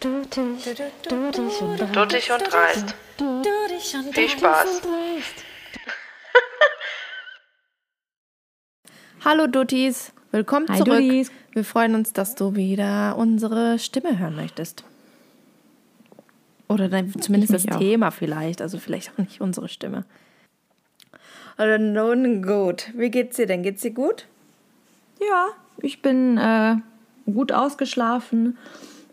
Duttig und dreist. Viel Spaß. Hallo Duttis, willkommen Hi, zurück. Duttis. Wir freuen uns, dass du wieder unsere Stimme hören möchtest. Oder dann zumindest das auch. Thema vielleicht, also vielleicht auch nicht unsere Stimme. Also nun gut, wie geht's dir denn? Geht's dir gut? Ja, ich bin äh, gut ausgeschlafen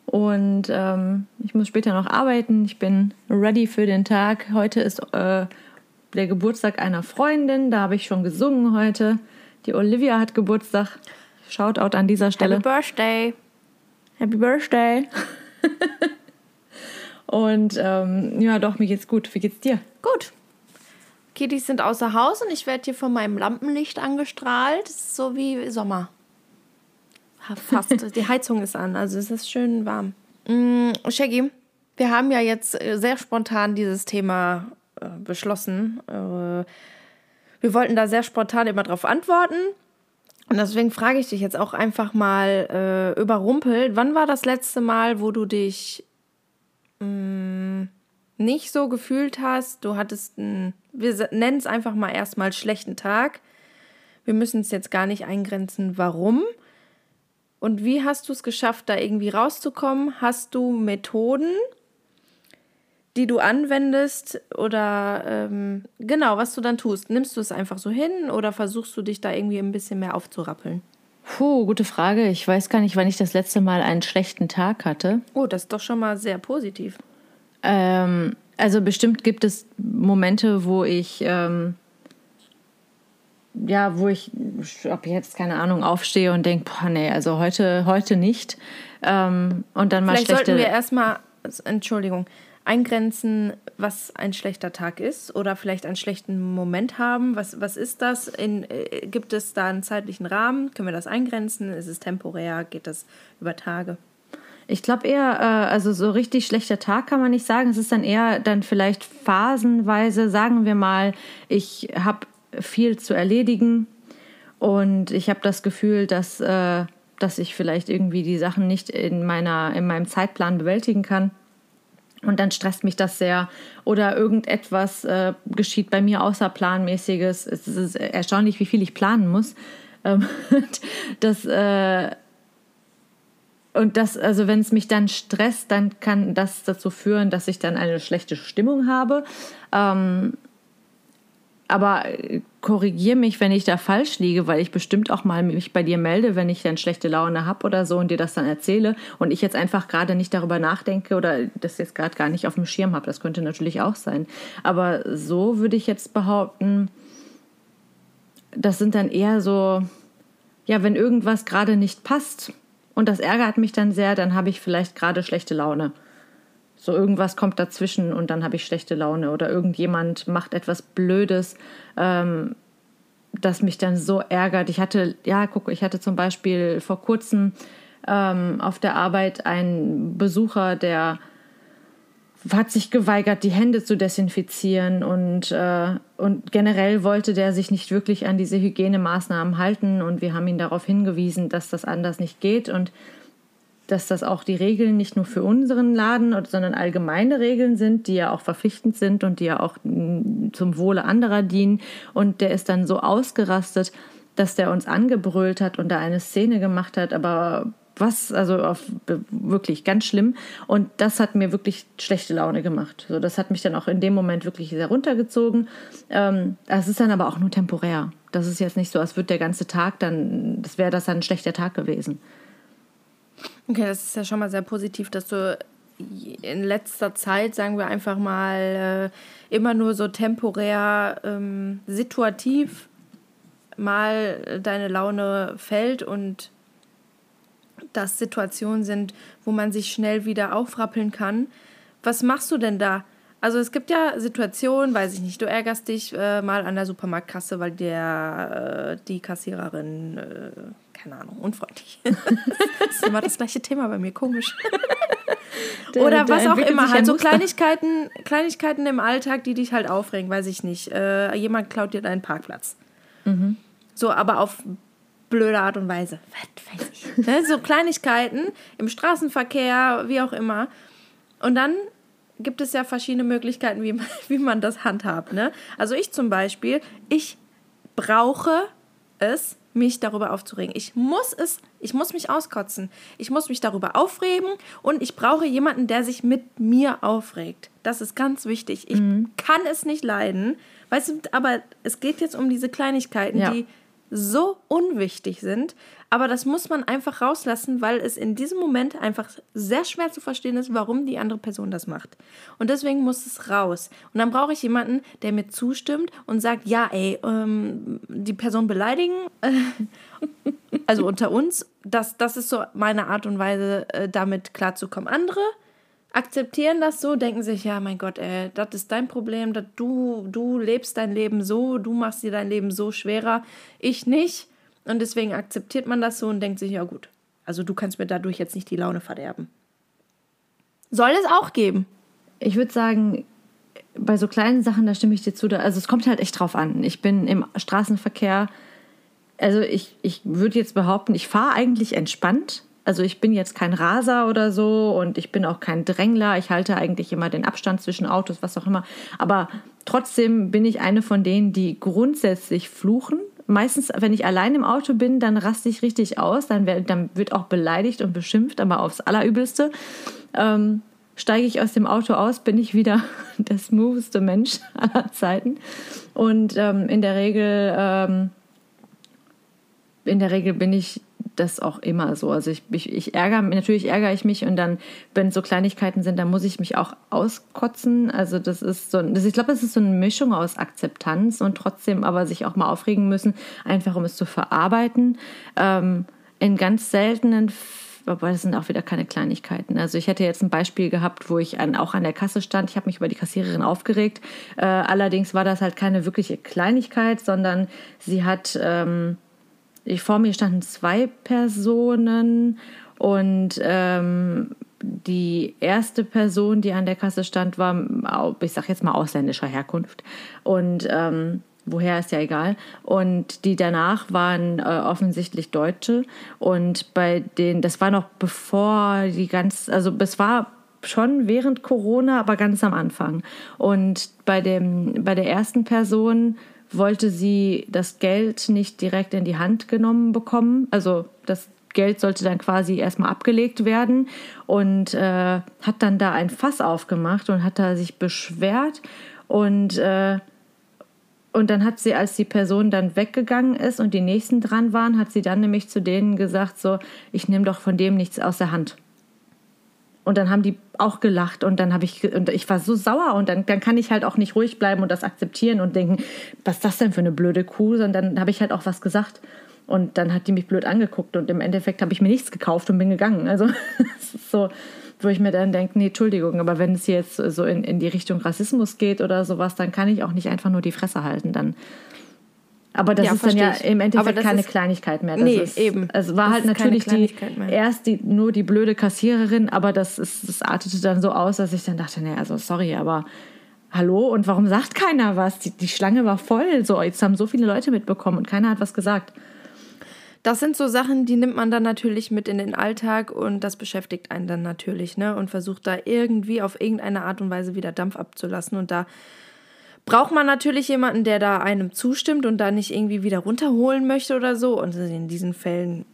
und ähm, ich muss später noch arbeiten. Ich bin ready für den Tag. Heute ist äh, der Geburtstag einer Freundin. Da habe ich schon gesungen heute. Die Olivia hat Geburtstag. Shoutout an dieser Stelle. Happy Birthday. Happy Birthday. und ähm, ja, doch, mir geht's gut. Wie geht's dir? Gut. Kitties sind außer Haus und ich werde hier von meinem Lampenlicht angestrahlt. So wie Sommer. Fast. Die Heizung ist an, also es ist schön warm. Mm, Shaggy, wir haben ja jetzt äh, sehr spontan dieses Thema äh, beschlossen. Äh, wir wollten da sehr spontan immer drauf antworten. Und deswegen frage ich dich jetzt auch einfach mal äh, überrumpelt. Wann war das letzte Mal, wo du dich mh, nicht so gefühlt hast? Du hattest einen, wir nennen es einfach mal erstmal schlechten Tag. Wir müssen es jetzt gar nicht eingrenzen, warum. Und wie hast du es geschafft, da irgendwie rauszukommen? Hast du Methoden, die du anwendest oder ähm, genau, was du dann tust? Nimmst du es einfach so hin oder versuchst du dich da irgendwie ein bisschen mehr aufzurappeln? Puh, gute Frage. Ich weiß gar nicht, wann ich das letzte Mal einen schlechten Tag hatte. Oh, das ist doch schon mal sehr positiv. Ähm, also bestimmt gibt es Momente, wo ich ähm, ja, wo ich ob jetzt keine Ahnung aufstehe und denke, boah, nee, also heute heute nicht. Ähm, und dann mal Vielleicht schlechte. sollten wir erstmal, Entschuldigung, eingrenzen, was ein schlechter Tag ist oder vielleicht einen schlechten Moment haben. Was, was ist das? In, äh, gibt es da einen zeitlichen Rahmen? Können wir das eingrenzen? Ist es temporär? Geht das über Tage? Ich glaube eher, äh, also so richtig schlechter Tag kann man nicht sagen. Es ist dann eher dann vielleicht phasenweise, sagen wir mal, ich habe viel zu erledigen und ich habe das Gefühl, dass, äh, dass ich vielleicht irgendwie die Sachen nicht in, meiner, in meinem Zeitplan bewältigen kann. Und dann stresst mich das sehr. Oder irgendetwas äh, geschieht bei mir außerplanmäßiges. Es ist erstaunlich, wie viel ich planen muss. Ähm, das, äh, und das, also wenn es mich dann stresst, dann kann das dazu führen, dass ich dann eine schlechte Stimmung habe. Ähm, aber korrigier mich, wenn ich da falsch liege, weil ich bestimmt auch mal mich bei dir melde, wenn ich dann schlechte Laune habe oder so und dir das dann erzähle und ich jetzt einfach gerade nicht darüber nachdenke oder das jetzt gerade gar nicht auf dem Schirm habe. Das könnte natürlich auch sein. Aber so würde ich jetzt behaupten, das sind dann eher so, ja, wenn irgendwas gerade nicht passt und das ärgert mich dann sehr, dann habe ich vielleicht gerade schlechte Laune. So irgendwas kommt dazwischen und dann habe ich schlechte Laune oder irgendjemand macht etwas Blödes, ähm, das mich dann so ärgert. Ich hatte, ja, guck, ich hatte zum Beispiel vor kurzem ähm, auf der Arbeit einen Besucher, der hat sich geweigert, die Hände zu desinfizieren und, äh, und generell wollte der sich nicht wirklich an diese Hygienemaßnahmen halten und wir haben ihn darauf hingewiesen, dass das anders nicht geht und dass das auch die Regeln nicht nur für unseren Laden, sondern allgemeine Regeln sind, die ja auch verpflichtend sind und die ja auch mm, zum Wohle anderer dienen. Und der ist dann so ausgerastet, dass der uns angebrüllt hat und da eine Szene gemacht hat, aber was, also auf, wirklich ganz schlimm. Und das hat mir wirklich schlechte Laune gemacht. So, das hat mich dann auch in dem Moment wirklich sehr runtergezogen. Ähm, das ist dann aber auch nur temporär. Das ist jetzt nicht so, als würde der ganze Tag dann, das wäre das dann ein schlechter Tag gewesen. Okay, das ist ja schon mal sehr positiv, dass du in letzter Zeit, sagen wir einfach mal, äh, immer nur so temporär, ähm, situativ mal deine Laune fällt und das Situationen sind, wo man sich schnell wieder aufrappeln kann. Was machst du denn da? Also es gibt ja Situationen, weiß ich nicht, du ärgerst dich äh, mal an der Supermarktkasse, weil der äh, die Kassiererin, äh, keine Ahnung, unfreundlich. das ist immer das gleiche Thema bei mir, komisch. Oder was auch immer, halt so. Kleinigkeiten, Kleinigkeiten im Alltag, die dich halt aufregen, weiß ich nicht. Äh, jemand klaut dir deinen Parkplatz. Mhm. So, aber auf blöde Art und Weise. Was weiß ich. ne? So Kleinigkeiten im Straßenverkehr, wie auch immer. Und dann gibt es ja verschiedene Möglichkeiten, wie man, wie man das handhabt. Ne? Also ich zum Beispiel, ich brauche es, mich darüber aufzuregen. Ich muss es, ich muss mich auskotzen. Ich muss mich darüber aufregen und ich brauche jemanden, der sich mit mir aufregt. Das ist ganz wichtig. Ich mhm. kann es nicht leiden. Weißt du, aber es geht jetzt um diese Kleinigkeiten, ja. die so unwichtig sind, aber das muss man einfach rauslassen, weil es in diesem Moment einfach sehr schwer zu verstehen ist, warum die andere Person das macht. Und deswegen muss es raus. Und dann brauche ich jemanden, der mir zustimmt und sagt, ja, ey, ähm, die Person beleidigen, also unter uns, das, das ist so meine Art und Weise, äh, damit klarzukommen. Andere akzeptieren das so, denken sich, ja, mein Gott, ey, das ist dein Problem, dat du, du lebst dein Leben so, du machst dir dein Leben so schwerer, ich nicht. Und deswegen akzeptiert man das so und denkt sich, ja gut, also du kannst mir dadurch jetzt nicht die Laune verderben. Soll es auch geben. Ich würde sagen, bei so kleinen Sachen, da stimme ich dir zu. Also es kommt halt echt drauf an. Ich bin im Straßenverkehr, also ich, ich würde jetzt behaupten, ich fahre eigentlich entspannt. Also ich bin jetzt kein Raser oder so und ich bin auch kein Drängler. Ich halte eigentlich immer den Abstand zwischen Autos, was auch immer. Aber trotzdem bin ich eine von denen, die grundsätzlich fluchen. Meistens, wenn ich allein im Auto bin, dann raste ich richtig aus. Dann, werd, dann wird auch beleidigt und beschimpft, aber aufs Allerübelste. Ähm, steige ich aus dem Auto aus, bin ich wieder der smootheste Mensch aller Zeiten. Und ähm, in der Regel, ähm, in der Regel bin ich das auch immer so. Also ich, ich, ich ärgere natürlich ärgere ich mich und dann, wenn so Kleinigkeiten sind, dann muss ich mich auch auskotzen. Also das ist so, das, ich glaube, es ist so eine Mischung aus Akzeptanz und trotzdem aber sich auch mal aufregen müssen, einfach um es zu verarbeiten. Ähm, in ganz seltenen aber das sind auch wieder keine Kleinigkeiten. Also ich hätte jetzt ein Beispiel gehabt, wo ich an, auch an der Kasse stand. Ich habe mich über die Kassiererin aufgeregt. Äh, allerdings war das halt keine wirkliche Kleinigkeit, sondern sie hat ähm, ich, vor mir standen zwei Personen und ähm, die erste Person, die an der Kasse stand, war, ich sag jetzt mal ausländischer Herkunft. Und ähm, woher ist ja egal. Und die danach waren äh, offensichtlich Deutsche. Und bei denen, das war noch bevor die ganz, also es war schon während Corona, aber ganz am Anfang. Und bei, dem, bei der ersten Person wollte sie das Geld nicht direkt in die Hand genommen bekommen. Also das Geld sollte dann quasi erstmal abgelegt werden und äh, hat dann da ein Fass aufgemacht und hat da sich beschwert und äh, und dann hat sie, als die Person dann weggegangen ist und die nächsten dran waren, hat sie dann nämlich zu denen gesagt, so, ich nehme doch von dem nichts aus der Hand. Und dann haben die auch gelacht und dann habe ich, und ich war so sauer und dann, dann kann ich halt auch nicht ruhig bleiben und das akzeptieren und denken, was ist das denn für eine blöde Kuh, sondern dann habe ich halt auch was gesagt. Und dann hat die mich blöd angeguckt und im Endeffekt habe ich mir nichts gekauft und bin gegangen. Also so, wo ich mir dann denke, nee, Entschuldigung, aber wenn es jetzt so in, in die Richtung Rassismus geht oder sowas, dann kann ich auch nicht einfach nur die Fresse halten. Dann aber das ja, ist dann ja im Endeffekt keine ist, Kleinigkeit mehr. Das nee, ist, eben. Es war das halt natürlich die, erst die, nur die blöde Kassiererin, aber das, ist, das artete dann so aus, dass ich dann dachte, naja, also sorry, aber hallo und warum sagt keiner was? Die, die Schlange war voll. So, jetzt haben so viele Leute mitbekommen und keiner hat was gesagt. Das sind so Sachen, die nimmt man dann natürlich mit in den Alltag und das beschäftigt einen dann natürlich, ne? Und versucht da irgendwie auf irgendeine Art und Weise wieder Dampf abzulassen und da braucht man natürlich jemanden, der da einem zustimmt und da nicht irgendwie wieder runterholen möchte oder so. Und in diesen Fällen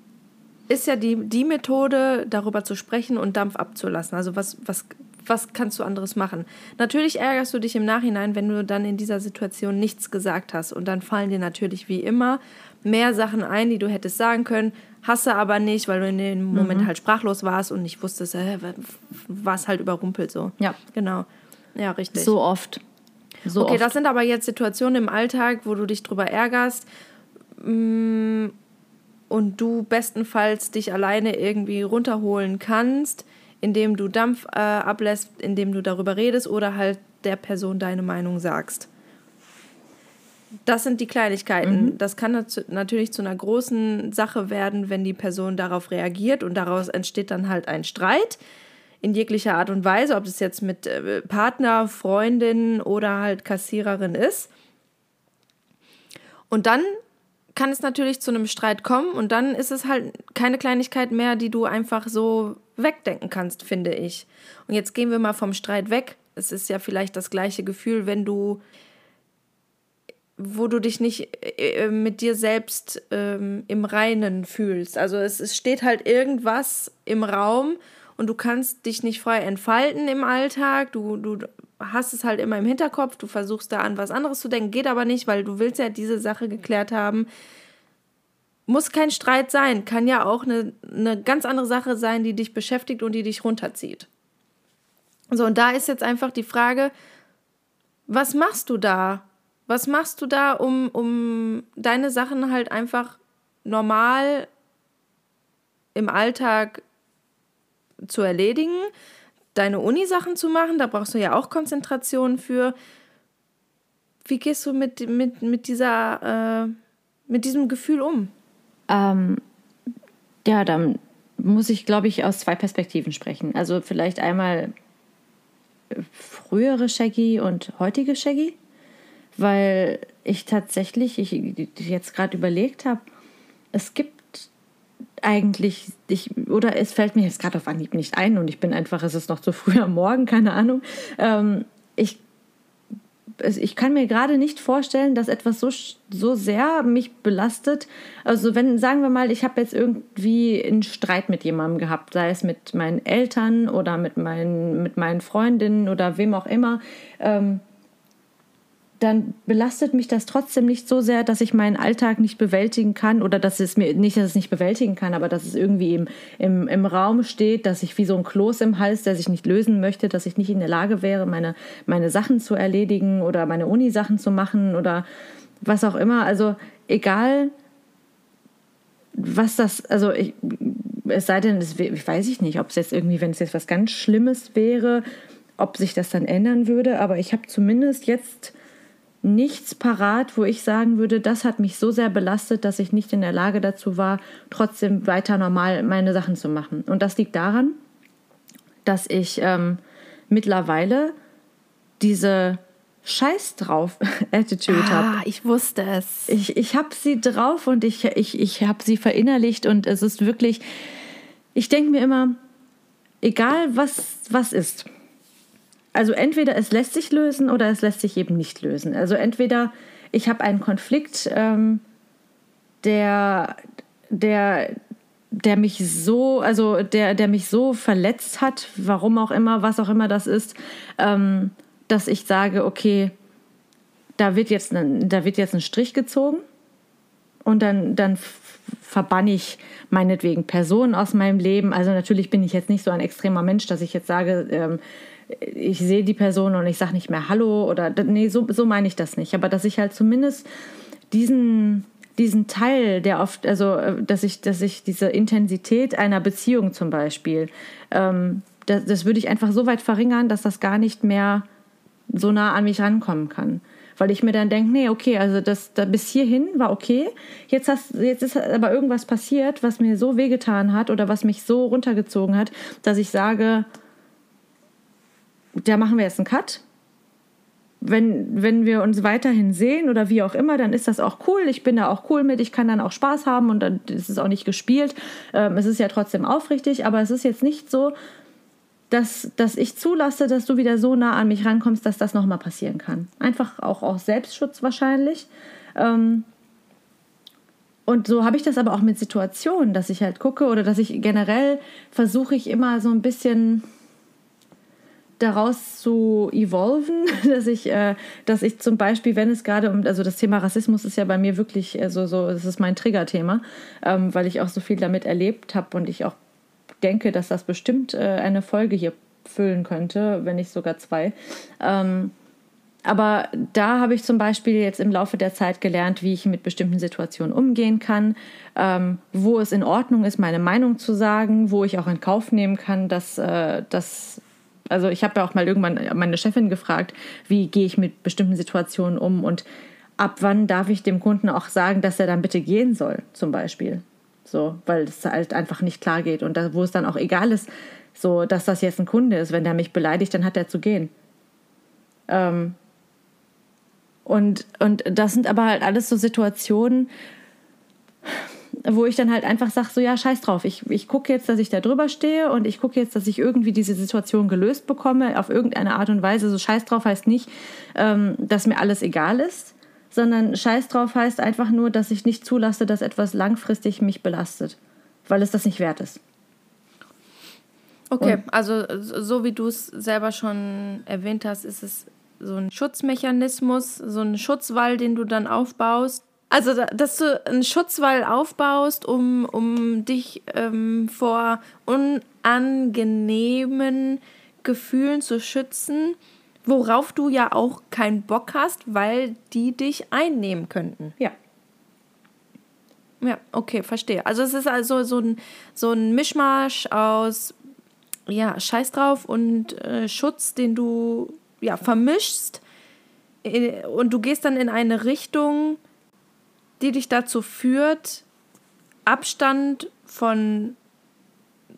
ist ja die, die Methode, darüber zu sprechen und Dampf abzulassen. Also was, was, was kannst du anderes machen? Natürlich ärgerst du dich im Nachhinein, wenn du dann in dieser Situation nichts gesagt hast. Und dann fallen dir natürlich wie immer mehr Sachen ein, die du hättest sagen können, hasse aber nicht, weil du in dem Moment mhm. halt sprachlos warst und nicht wusstest, äh, warst halt überrumpelt so. Ja. Genau. Ja, richtig. So oft. So okay, oft. das sind aber jetzt Situationen im Alltag, wo du dich drüber ärgerst mm, und du bestenfalls dich alleine irgendwie runterholen kannst, indem du Dampf äh, ablässt, indem du darüber redest oder halt der Person deine Meinung sagst. Das sind die Kleinigkeiten. Mhm. Das kann natürlich zu einer großen Sache werden, wenn die Person darauf reagiert und daraus entsteht dann halt ein Streit in jeglicher Art und Weise, ob es jetzt mit äh, Partner, Freundin oder halt Kassiererin ist. Und dann kann es natürlich zu einem Streit kommen und dann ist es halt keine Kleinigkeit mehr, die du einfach so wegdenken kannst, finde ich. Und jetzt gehen wir mal vom Streit weg. Es ist ja vielleicht das gleiche Gefühl, wenn du, wo du dich nicht äh, mit dir selbst ähm, im Reinen fühlst. Also es, es steht halt irgendwas im Raum und du kannst dich nicht frei entfalten im Alltag. Du, du hast es halt immer im Hinterkopf, du versuchst da an was anderes zu denken, geht aber nicht, weil du willst ja diese Sache geklärt haben. Muss kein Streit sein, kann ja auch eine, eine ganz andere Sache sein, die dich beschäftigt und die dich runterzieht. So, und da ist jetzt einfach die Frage, was machst du da? Was machst du da, um, um deine Sachen halt einfach normal im Alltag zu erledigen? deine Uni-Sachen zu machen. Da brauchst du ja auch Konzentration für. Wie gehst du mit, mit, mit, dieser, äh, mit diesem Gefühl um? Ähm, ja, dann muss ich, glaube ich, aus zwei Perspektiven sprechen. Also vielleicht einmal frühere Shaggy und heutige Shaggy, weil ich tatsächlich, ich jetzt gerade überlegt habe, es gibt eigentlich, ich, oder es fällt mir jetzt gerade auf Anhieb nicht ein und ich bin einfach, es ist noch zu früh am Morgen, keine Ahnung. Ähm, ich, ich kann mir gerade nicht vorstellen, dass etwas so, so sehr mich belastet. Also wenn, sagen wir mal, ich habe jetzt irgendwie einen Streit mit jemandem gehabt, sei es mit meinen Eltern oder mit meinen, mit meinen Freundinnen oder wem auch immer. Ähm, dann belastet mich das trotzdem nicht so sehr, dass ich meinen Alltag nicht bewältigen kann oder dass es mir nicht, dass es nicht bewältigen kann, aber dass es irgendwie im, im, im Raum steht, dass ich wie so ein Kloß im Hals, der sich nicht lösen möchte, dass ich nicht in der Lage wäre, meine, meine Sachen zu erledigen oder meine Uni-Sachen zu machen oder was auch immer. Also egal, was das, also ich, es sei denn, das weiß ich nicht, ob es jetzt irgendwie, wenn es jetzt was ganz Schlimmes wäre, ob sich das dann ändern würde, aber ich habe zumindest jetzt nichts parat, wo ich sagen würde, das hat mich so sehr belastet, dass ich nicht in der Lage dazu war, trotzdem weiter normal meine Sachen zu machen. Und das liegt daran, dass ich ähm, mittlerweile diese Scheiß drauf Attitude ah, habe. Ich wusste es. Ich, ich habe sie drauf und ich, ich, ich habe sie verinnerlicht und es ist wirklich, ich denke mir immer, egal was, was ist, also entweder es lässt sich lösen oder es lässt sich eben nicht lösen. Also entweder ich habe einen Konflikt, ähm, der, der, der mich so, also der, der mich so verletzt hat, warum auch immer, was auch immer das ist, ähm, dass ich sage, okay, da wird jetzt ein, da wird jetzt ein Strich gezogen und dann, dann verbanne ich meinetwegen Personen aus meinem Leben. Also natürlich bin ich jetzt nicht so ein extremer Mensch, dass ich jetzt sage, ähm, ich sehe die Person und ich sage nicht mehr Hallo oder nee, so, so meine ich das nicht. Aber dass ich halt zumindest diesen, diesen Teil, der oft, also äh, dass ich, dass ich diese Intensität einer Beziehung zum Beispiel, ähm, das, das würde ich einfach so weit verringern, dass das gar nicht mehr so nah an mich rankommen kann. Weil ich mir dann denke, nee, okay, also das, das bis hierhin war okay. Jetzt, hast, jetzt ist aber irgendwas passiert, was mir so wehgetan hat oder was mich so runtergezogen hat, dass ich sage, da machen wir jetzt einen Cut. Wenn, wenn wir uns weiterhin sehen oder wie auch immer, dann ist das auch cool. Ich bin da auch cool mit. Ich kann dann auch Spaß haben und dann ist es auch nicht gespielt. Ähm, es ist ja trotzdem aufrichtig, aber es ist jetzt nicht so, dass, dass ich zulasse, dass du wieder so nah an mich rankommst, dass das nochmal passieren kann. Einfach auch aus Selbstschutz wahrscheinlich. Ähm, und so habe ich das aber auch mit Situationen, dass ich halt gucke oder dass ich generell versuche ich immer so ein bisschen daraus zu evolven, dass ich, äh, dass ich zum Beispiel, wenn es gerade um, also das Thema Rassismus ist ja bei mir wirklich, also so, das ist mein Triggerthema, ähm, weil ich auch so viel damit erlebt habe und ich auch denke, dass das bestimmt äh, eine Folge hier füllen könnte, wenn nicht sogar zwei. Ähm, aber da habe ich zum Beispiel jetzt im Laufe der Zeit gelernt, wie ich mit bestimmten Situationen umgehen kann, ähm, wo es in Ordnung ist, meine Meinung zu sagen, wo ich auch in Kauf nehmen kann, dass, äh, dass also ich habe ja auch mal irgendwann meine Chefin gefragt, wie gehe ich mit bestimmten Situationen um und ab wann darf ich dem Kunden auch sagen, dass er dann bitte gehen soll, zum Beispiel. So, weil es halt einfach nicht klar geht und da, wo es dann auch egal ist, so, dass das jetzt ein Kunde ist. Wenn der mich beleidigt, dann hat er zu gehen. Ähm, und, und das sind aber halt alles so Situationen, wo ich dann halt einfach sage, so ja, scheiß drauf, ich, ich gucke jetzt, dass ich da drüber stehe und ich gucke jetzt, dass ich irgendwie diese Situation gelöst bekomme, auf irgendeine Art und Weise. So scheiß drauf heißt nicht, ähm, dass mir alles egal ist, sondern scheiß drauf heißt einfach nur, dass ich nicht zulasse, dass etwas langfristig mich belastet, weil es das nicht wert ist. Okay, und also so wie du es selber schon erwähnt hast, ist es so ein Schutzmechanismus, so ein Schutzwall, den du dann aufbaust. Also, dass du einen Schutzwall aufbaust, um, um dich ähm, vor unangenehmen Gefühlen zu schützen, worauf du ja auch keinen Bock hast, weil die dich einnehmen könnten. Ja. Ja, okay, verstehe. Also es ist also so ein, so ein Mischmasch aus ja, Scheiß drauf und äh, Schutz, den du ja, vermischst äh, und du gehst dann in eine Richtung, die dich dazu führt, Abstand von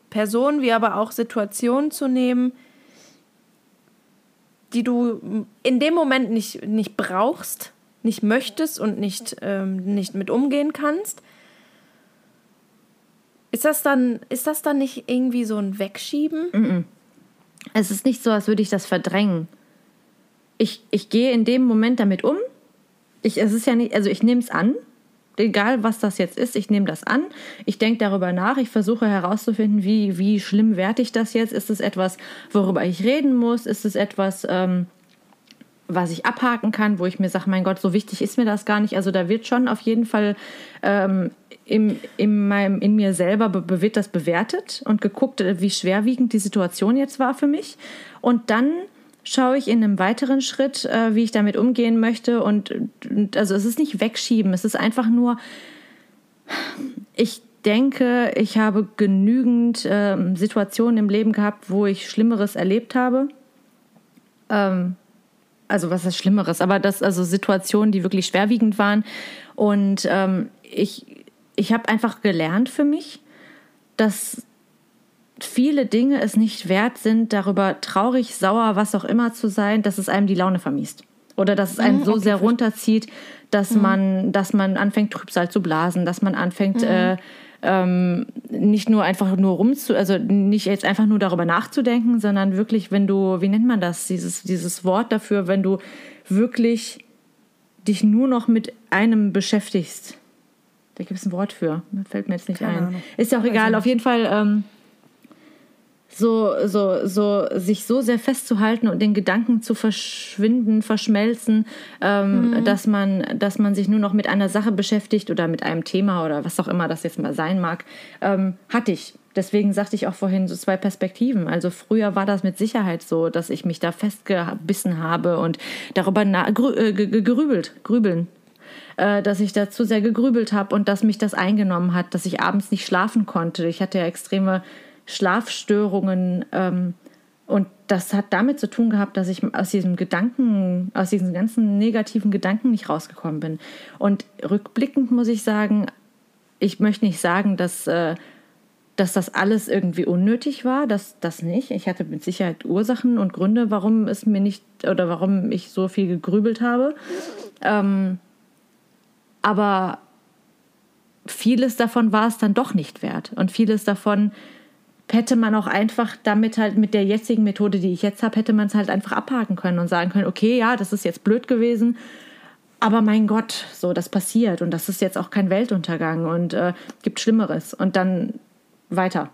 Personen wie aber auch Situationen zu nehmen, die du in dem Moment nicht, nicht brauchst, nicht möchtest und nicht, ähm, nicht mit umgehen kannst. Ist das dann, ist das dann nicht irgendwie so ein Wegschieben? Es ist nicht so, als würde ich das verdrängen. Ich, ich gehe in dem Moment damit um. Ich, es ist ja nicht, also ich nehme es an, egal was das jetzt ist, ich nehme das an, ich denke darüber nach, ich versuche herauszufinden, wie, wie schlimm werte ich das jetzt? Ist es etwas, worüber ich reden muss? Ist es etwas, ähm, was ich abhaken kann, wo ich mir sage, mein Gott, so wichtig ist mir das gar nicht. Also da wird schon auf jeden Fall ähm, im, in, meinem, in mir selber wird das bewertet und geguckt, äh, wie schwerwiegend die Situation jetzt war für mich. Und dann schaue ich in einem weiteren Schritt, äh, wie ich damit umgehen möchte. Und, und, also es ist nicht wegschieben, es ist einfach nur, ich denke, ich habe genügend äh, Situationen im Leben gehabt, wo ich Schlimmeres erlebt habe. Ähm, also was ist Schlimmeres, aber das, also Situationen, die wirklich schwerwiegend waren. Und ähm, ich ich habe einfach gelernt für mich, dass viele Dinge es nicht wert sind, darüber traurig, sauer, was auch immer zu sein, dass es einem die Laune vermiest. Oder dass es einem mhm, so sehr runterzieht, dass mhm. man, dass man anfängt, Trübsal zu blasen, dass man anfängt, mhm. äh, ähm, nicht nur einfach nur rumzu, also nicht jetzt einfach nur darüber nachzudenken, sondern wirklich, wenn du, wie nennt man das, dieses, dieses Wort dafür, wenn du wirklich dich nur noch mit einem beschäftigst. Da gibt es ein Wort für. Fällt mir jetzt nicht Keine ein. Ahnung. Ist ja auch egal. Auf jeden Fall ähm, so, so, so, sich so sehr festzuhalten und den Gedanken zu verschwinden, verschmelzen, ähm, mhm. dass, man, dass man sich nur noch mit einer Sache beschäftigt oder mit einem Thema oder was auch immer das jetzt mal sein mag, ähm, hatte ich. Deswegen sagte ich auch vorhin so zwei Perspektiven. Also früher war das mit Sicherheit so, dass ich mich da festgebissen habe und darüber grü äh, gerübelt, grübeln äh, dass ich da zu sehr gegrübelt habe und dass mich das eingenommen hat, dass ich abends nicht schlafen konnte. Ich hatte ja extreme Schlafstörungen ähm, und das hat damit zu tun gehabt, dass ich aus diesem Gedanken, aus diesen ganzen negativen Gedanken nicht rausgekommen bin. Und rückblickend muss ich sagen, ich möchte nicht sagen, dass, äh, dass das alles irgendwie unnötig war, das, das nicht. Ich hatte mit Sicherheit Ursachen und Gründe, warum es mir nicht oder warum ich so viel gegrübelt habe. Ähm, aber vieles davon war es dann doch nicht wert. Und vieles davon hätte man auch einfach damit halt mit der jetzigen Methode, die ich jetzt habe, hätte man es halt einfach abhaken können und sagen können, okay, ja, das ist jetzt blöd gewesen, aber mein Gott, so, das passiert und das ist jetzt auch kein Weltuntergang und äh, gibt Schlimmeres und dann weiter.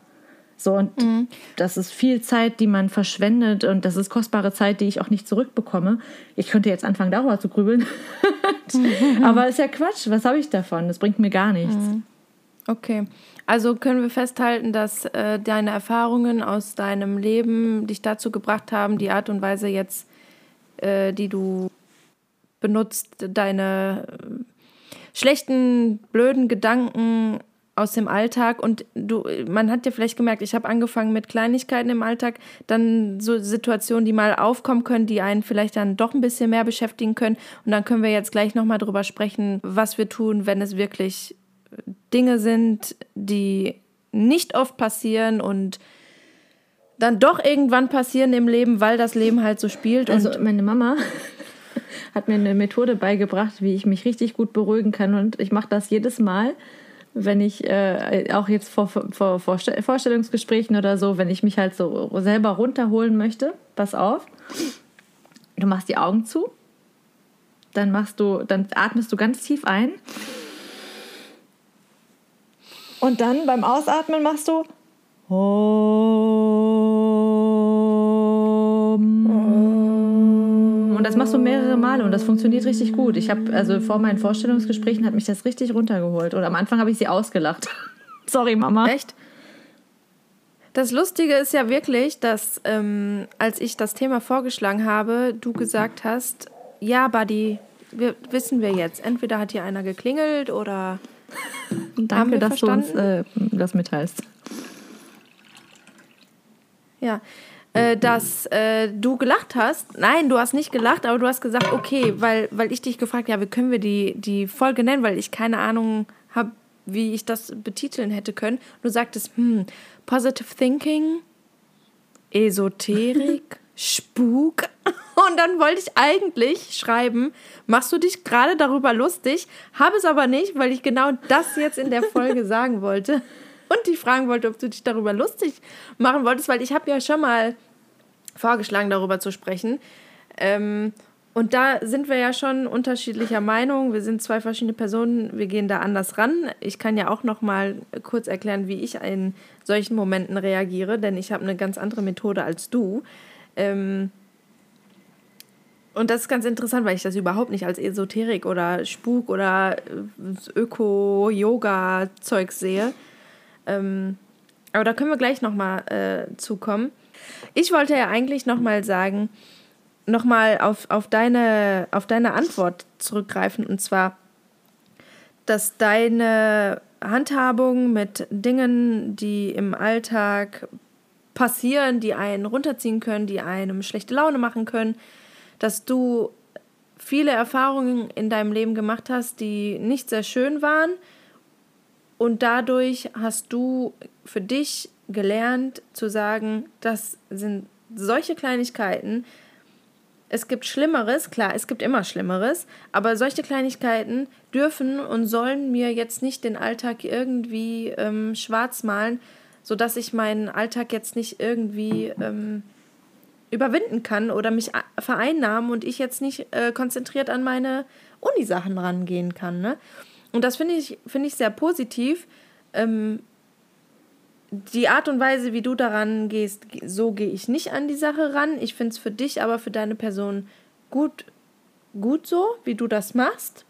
So, und mhm. das ist viel Zeit, die man verschwendet und das ist kostbare Zeit, die ich auch nicht zurückbekomme. Ich könnte jetzt anfangen, darüber zu grübeln. mhm. Aber ist ja Quatsch. Was habe ich davon? Das bringt mir gar nichts. Mhm. Okay. Also können wir festhalten, dass äh, deine Erfahrungen aus deinem Leben dich dazu gebracht haben, die Art und Weise jetzt, äh, die du benutzt, deine äh, schlechten, blöden Gedanken aus dem Alltag. Und du, man hat ja vielleicht gemerkt, ich habe angefangen mit Kleinigkeiten im Alltag, dann so Situationen, die mal aufkommen können, die einen vielleicht dann doch ein bisschen mehr beschäftigen können. Und dann können wir jetzt gleich nochmal drüber sprechen, was wir tun, wenn es wirklich Dinge sind, die nicht oft passieren und dann doch irgendwann passieren im Leben, weil das Leben halt so spielt. Also meine Mama hat mir eine Methode beigebracht, wie ich mich richtig gut beruhigen kann und ich mache das jedes Mal wenn ich äh, auch jetzt vor, vor, vor Vorstellungsgesprächen oder so, wenn ich mich halt so selber runterholen möchte, pass auf, du machst die Augen zu, dann machst du, dann atmest du ganz tief ein und dann beim Ausatmen machst du und das machst du mehrere Male und das funktioniert richtig gut. Ich habe also vor meinen Vorstellungsgesprächen hat mich das richtig runtergeholt und am Anfang habe ich sie ausgelacht. Sorry, Mama. Echt? Das Lustige ist ja wirklich, dass ähm, als ich das Thema vorgeschlagen habe, du gesagt hast, ja, Buddy, wir, wissen wir jetzt. Entweder hat hier einer geklingelt oder. Danke, dass verstanden? du uns äh, das mitteilst. Ja, äh, dass äh, du gelacht hast. Nein, du hast nicht gelacht, aber du hast gesagt, okay, weil, weil ich dich gefragt habe, ja, wie können wir die, die Folge nennen, weil ich keine Ahnung habe, wie ich das betiteln hätte können. Du sagtest, hm, Positive Thinking, Esoterik, Spuk. Und dann wollte ich eigentlich schreiben, machst du dich gerade darüber lustig, habe es aber nicht, weil ich genau das jetzt in der Folge sagen wollte und dich fragen wollte, ob du dich darüber lustig machen wolltest, weil ich habe ja schon mal vorgeschlagen, darüber zu sprechen. Ähm, und da sind wir ja schon unterschiedlicher Meinung. Wir sind zwei verschiedene Personen. Wir gehen da anders ran. Ich kann ja auch noch mal kurz erklären, wie ich in solchen Momenten reagiere, denn ich habe eine ganz andere Methode als du. Ähm, und das ist ganz interessant, weil ich das überhaupt nicht als Esoterik oder Spuk oder äh, Öko-Yoga-Zeug sehe. Ähm, aber da können wir gleich nochmal äh, zukommen. Ich wollte ja eigentlich nochmal sagen, nochmal auf, auf, deine, auf deine Antwort zurückgreifen. Und zwar, dass deine Handhabung mit Dingen, die im Alltag passieren, die einen runterziehen können, die einem schlechte Laune machen können, dass du viele Erfahrungen in deinem Leben gemacht hast, die nicht sehr schön waren und dadurch hast du für dich gelernt zu sagen, das sind solche Kleinigkeiten. Es gibt Schlimmeres, klar, es gibt immer Schlimmeres, aber solche Kleinigkeiten dürfen und sollen mir jetzt nicht den Alltag irgendwie ähm, schwarz malen, sodass ich meinen Alltag jetzt nicht irgendwie ähm, überwinden kann oder mich vereinnahmen und ich jetzt nicht äh, konzentriert an meine Unisachen rangehen kann. Ne? Und das finde ich, find ich sehr positiv. Ähm, die Art und Weise, wie du daran gehst, so gehe ich nicht an die Sache ran. Ich finde es für dich, aber für deine Person gut, gut so, wie du das machst.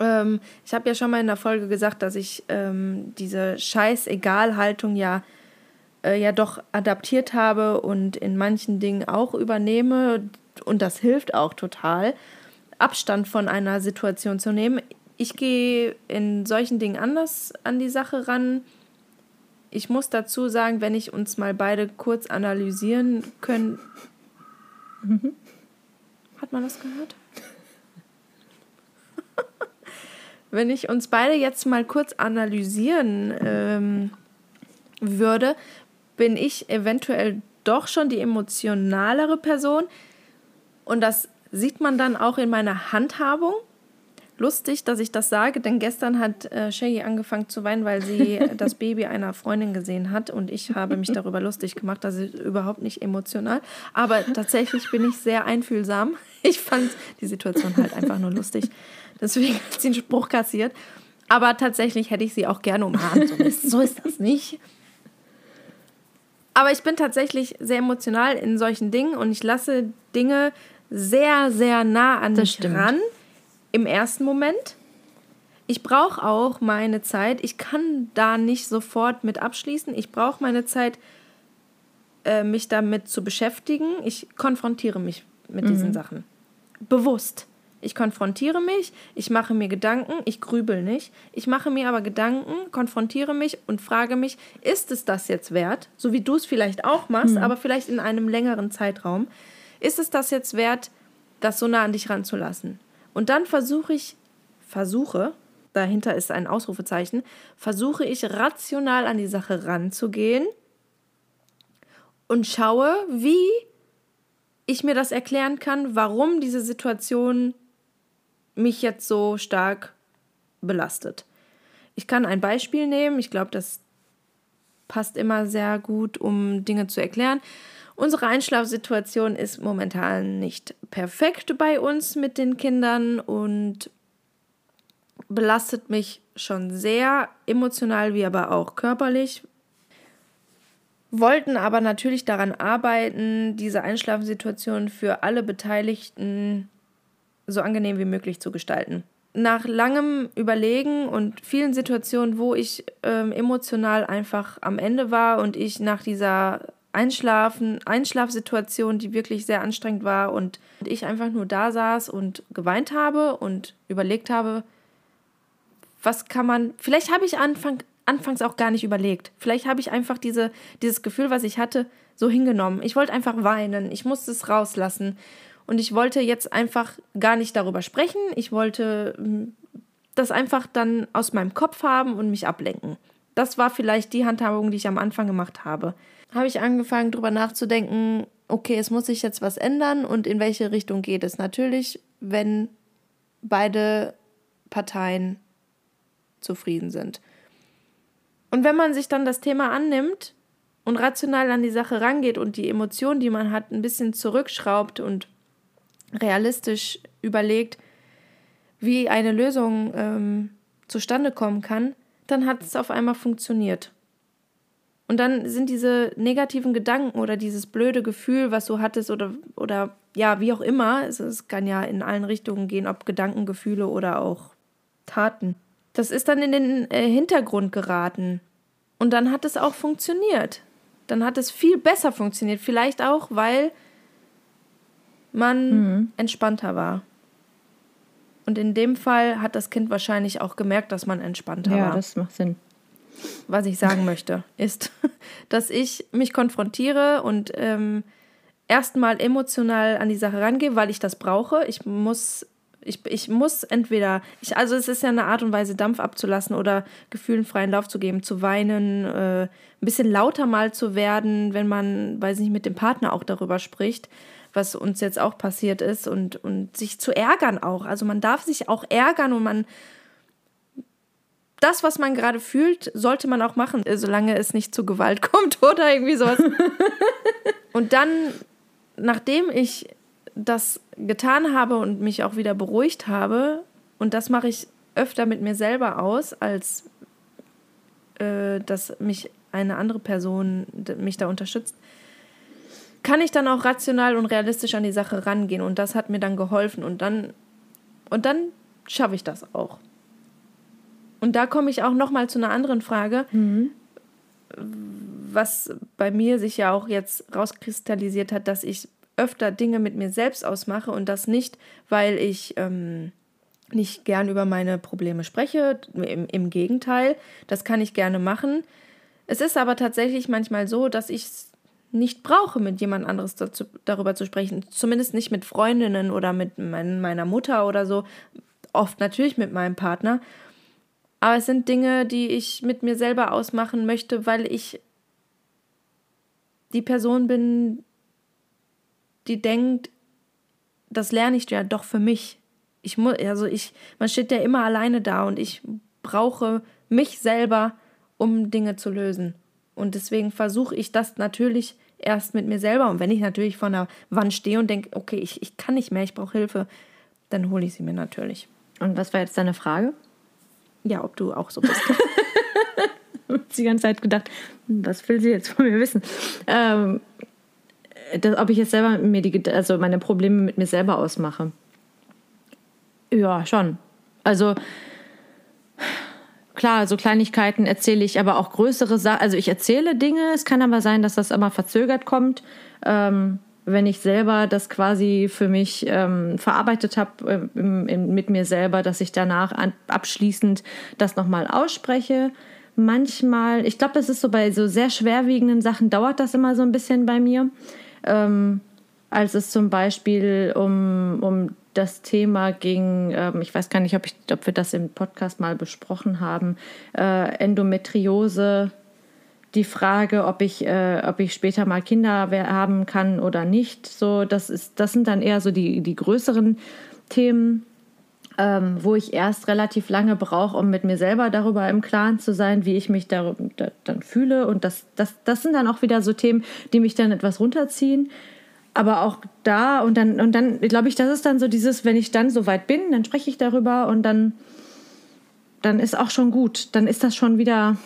Ähm, ich habe ja schon mal in der Folge gesagt, dass ich ähm, diese Scheiß-Egal-Haltung ja, äh, ja doch adaptiert habe und in manchen Dingen auch übernehme. Und das hilft auch total, Abstand von einer Situation zu nehmen ich gehe in solchen Dingen anders an die Sache ran. Ich muss dazu sagen, wenn ich uns mal beide kurz analysieren können. Mhm. Hat man das gehört? wenn ich uns beide jetzt mal kurz analysieren ähm, würde, bin ich eventuell doch schon die emotionalere Person. Und das sieht man dann auch in meiner Handhabung lustig, dass ich das sage, denn gestern hat äh, Shaggy angefangen zu weinen, weil sie das Baby einer Freundin gesehen hat und ich habe mich darüber lustig gemacht. Das ist überhaupt nicht emotional, aber tatsächlich bin ich sehr einfühlsam. Ich fand die Situation halt einfach nur lustig. Deswegen hat sie einen Spruch kassiert. Aber tatsächlich hätte ich sie auch gerne umarmt. So ist, so ist das nicht. Aber ich bin tatsächlich sehr emotional in solchen Dingen und ich lasse Dinge sehr, sehr nah an das mich stimmt. ran im ersten Moment. Ich brauche auch meine Zeit. Ich kann da nicht sofort mit abschließen. Ich brauche meine Zeit, äh, mich damit zu beschäftigen. Ich konfrontiere mich mit mhm. diesen Sachen. Bewusst. Ich konfrontiere mich, ich mache mir Gedanken, ich grübel nicht. Ich mache mir aber Gedanken, konfrontiere mich und frage mich, ist es das jetzt wert? So wie du es vielleicht auch machst, mhm. aber vielleicht in einem längeren Zeitraum. Ist es das jetzt wert, das so nah an dich ranzulassen? Und dann versuche ich, versuche, dahinter ist ein Ausrufezeichen, versuche ich rational an die Sache ranzugehen und schaue, wie ich mir das erklären kann, warum diese Situation mich jetzt so stark belastet. Ich kann ein Beispiel nehmen. Ich glaube, das passt immer sehr gut, um Dinge zu erklären. Unsere Einschlafsituation ist momentan nicht perfekt bei uns mit den Kindern und belastet mich schon sehr emotional wie aber auch körperlich. Wollten aber natürlich daran arbeiten, diese Einschlafsituation für alle Beteiligten so angenehm wie möglich zu gestalten. Nach langem Überlegen und vielen Situationen, wo ich ähm, emotional einfach am Ende war und ich nach dieser Einschlafen, Einschlafsituation, die wirklich sehr anstrengend war und ich einfach nur da saß und geweint habe und überlegt habe, was kann man, vielleicht habe ich Anfang, anfangs auch gar nicht überlegt. Vielleicht habe ich einfach diese, dieses Gefühl, was ich hatte, so hingenommen. Ich wollte einfach weinen, ich musste es rauslassen. Und ich wollte jetzt einfach gar nicht darüber sprechen. Ich wollte hm, das einfach dann aus meinem Kopf haben und mich ablenken. Das war vielleicht die Handhabung, die ich am Anfang gemacht habe. Habe ich angefangen, darüber nachzudenken, okay, es muss sich jetzt was ändern und in welche Richtung geht es. Natürlich, wenn beide Parteien zufrieden sind. Und wenn man sich dann das Thema annimmt und rational an die Sache rangeht und die Emotionen, die man hat, ein bisschen zurückschraubt und realistisch überlegt, wie eine Lösung ähm, zustande kommen kann, dann hat es auf einmal funktioniert. Und dann sind diese negativen Gedanken oder dieses blöde Gefühl, was du hattest oder, oder ja, wie auch immer, es, es kann ja in allen Richtungen gehen, ob Gedanken, Gefühle oder auch Taten. Das ist dann in den äh, Hintergrund geraten. Und dann hat es auch funktioniert. Dann hat es viel besser funktioniert. Vielleicht auch, weil man mhm. entspannter war. Und in dem Fall hat das Kind wahrscheinlich auch gemerkt, dass man entspannter ja, war. Ja, das macht Sinn. Was ich sagen möchte, ist, dass ich mich konfrontiere und ähm, erstmal emotional an die Sache rangehe, weil ich das brauche. Ich muss, ich, ich muss entweder, ich, also es ist ja eine Art und Weise, Dampf abzulassen oder Gefühlen freien Lauf zu geben, zu weinen, äh, ein bisschen lauter mal zu werden, wenn man, weiß nicht, mit dem Partner auch darüber spricht was uns jetzt auch passiert ist und, und sich zu ärgern auch. Also man darf sich auch ärgern und man das, was man gerade fühlt, sollte man auch machen, solange es nicht zu Gewalt kommt oder irgendwie sowas. und dann, nachdem ich das getan habe und mich auch wieder beruhigt habe, und das mache ich öfter mit mir selber aus, als äh, dass mich eine andere Person mich da unterstützt, kann ich dann auch rational und realistisch an die Sache rangehen und das hat mir dann geholfen und dann und dann schaffe ich das auch. Und da komme ich auch noch mal zu einer anderen Frage, mhm. was bei mir sich ja auch jetzt rauskristallisiert hat, dass ich öfter Dinge mit mir selbst ausmache und das nicht, weil ich ähm, nicht gern über meine Probleme spreche. Im, Im Gegenteil, das kann ich gerne machen. Es ist aber tatsächlich manchmal so, dass ich nicht brauche, mit jemand anderes dazu, darüber zu sprechen. Zumindest nicht mit Freundinnen oder mit mein, meiner Mutter oder so. Oft natürlich mit meinem Partner. Aber es sind Dinge, die ich mit mir selber ausmachen möchte, weil ich die Person bin, die denkt, das lerne ich ja doch für mich. Ich muss, also ich, man steht ja immer alleine da und ich brauche mich selber, um Dinge zu lösen. Und deswegen versuche ich das natürlich erst mit mir selber. Und wenn ich natürlich vor einer Wand stehe und denke, okay, ich, ich kann nicht mehr, ich brauche Hilfe, dann hole ich sie mir natürlich. Und was war jetzt deine Frage? Ja, ob du auch so bist. ich habe die ganze Zeit gedacht, hm, was will sie jetzt von mir wissen? Ähm, das, ob ich jetzt selber mir die, also meine Probleme mit mir selber ausmache. Ja, schon. Also klar, so Kleinigkeiten erzähle ich, aber auch größere Sachen. Also ich erzähle Dinge, es kann aber sein, dass das immer verzögert kommt. Ähm, wenn ich selber das quasi für mich ähm, verarbeitet habe äh, mit mir selber, dass ich danach an, abschließend das nochmal ausspreche. Manchmal, ich glaube, das ist so bei so sehr schwerwiegenden Sachen, dauert das immer so ein bisschen bei mir. Ähm, als es zum Beispiel um, um das Thema ging, ähm, ich weiß gar nicht, ob, ich, ob wir das im Podcast mal besprochen haben, äh, Endometriose, die Frage, ob ich, äh, ob ich später mal Kinder haben kann oder nicht. So, das, ist, das sind dann eher so die, die größeren Themen. ähm, wo ich erst relativ lange brauche, um mit mir selber darüber im Klaren zu sein, wie ich mich da, da, dann fühle. Und das, das, das sind dann auch wieder so Themen, die mich dann etwas runterziehen. Aber auch da und dann, und dann glaube ich, das ist dann so dieses, wenn ich dann so weit bin, dann spreche ich darüber und dann, dann ist auch schon gut. Dann ist das schon wieder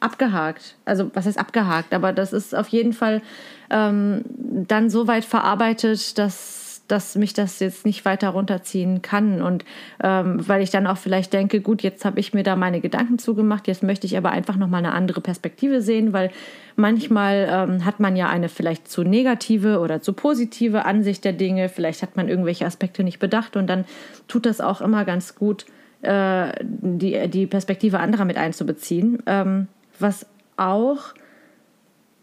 abgehakt. Also was heißt abgehakt? Aber das ist auf jeden Fall ähm, dann so weit verarbeitet, dass dass mich das jetzt nicht weiter runterziehen kann. Und ähm, weil ich dann auch vielleicht denke, gut, jetzt habe ich mir da meine Gedanken zugemacht, jetzt möchte ich aber einfach nochmal eine andere Perspektive sehen, weil manchmal ähm, hat man ja eine vielleicht zu negative oder zu positive Ansicht der Dinge, vielleicht hat man irgendwelche Aspekte nicht bedacht und dann tut das auch immer ganz gut, äh, die, die Perspektive anderer mit einzubeziehen. Ähm, was auch